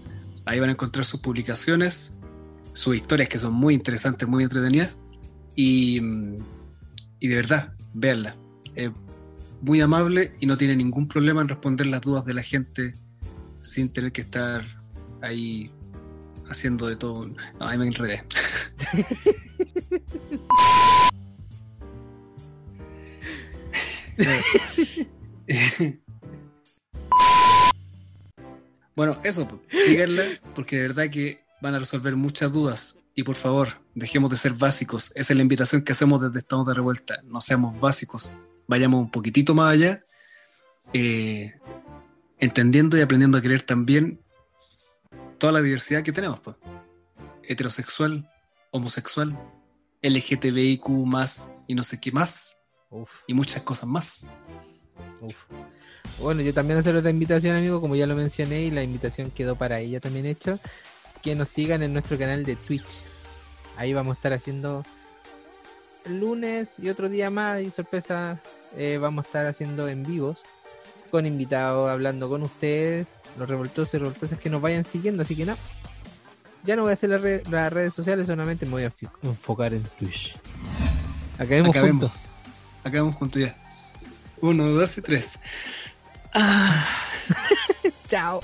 Ahí van a encontrar sus publicaciones, sus historias que son muy interesantes, muy entretenidas. Y, y de verdad, véanla. Es muy amable y no tiene ningún problema en responder las dudas de la gente sin tener que estar ahí haciendo de todo. No, ahí me enredé. (laughs) bueno, eso, síganla porque de verdad que van a resolver muchas dudas. Y por favor, dejemos de ser básicos. Esa es la invitación que hacemos desde Estamos de Revuelta. No seamos básicos, vayamos un poquitito más allá, eh, entendiendo y aprendiendo a querer también toda la diversidad que tenemos. Pues. Heterosexual, homosexual, LGTBIQ más y no sé qué más. Y muchas cosas más. Bueno, yo también hacer otra invitación, amigo, como ya lo mencioné, y la invitación quedó para ella también hecho. Que nos sigan en nuestro canal de Twitch. Ahí vamos a estar haciendo lunes y otro día más, y sorpresa, eh, vamos a estar haciendo en vivos con invitados, hablando con ustedes, los revoltosos y revoltosas que nos vayan siguiendo. Así que no, ya no voy a hacer las redes sociales, solamente me voy a enfocar en Twitch. Acabemos, juntos. Acabemos juntos ya. Uno, dos y tres. Ah. (laughs) Chao.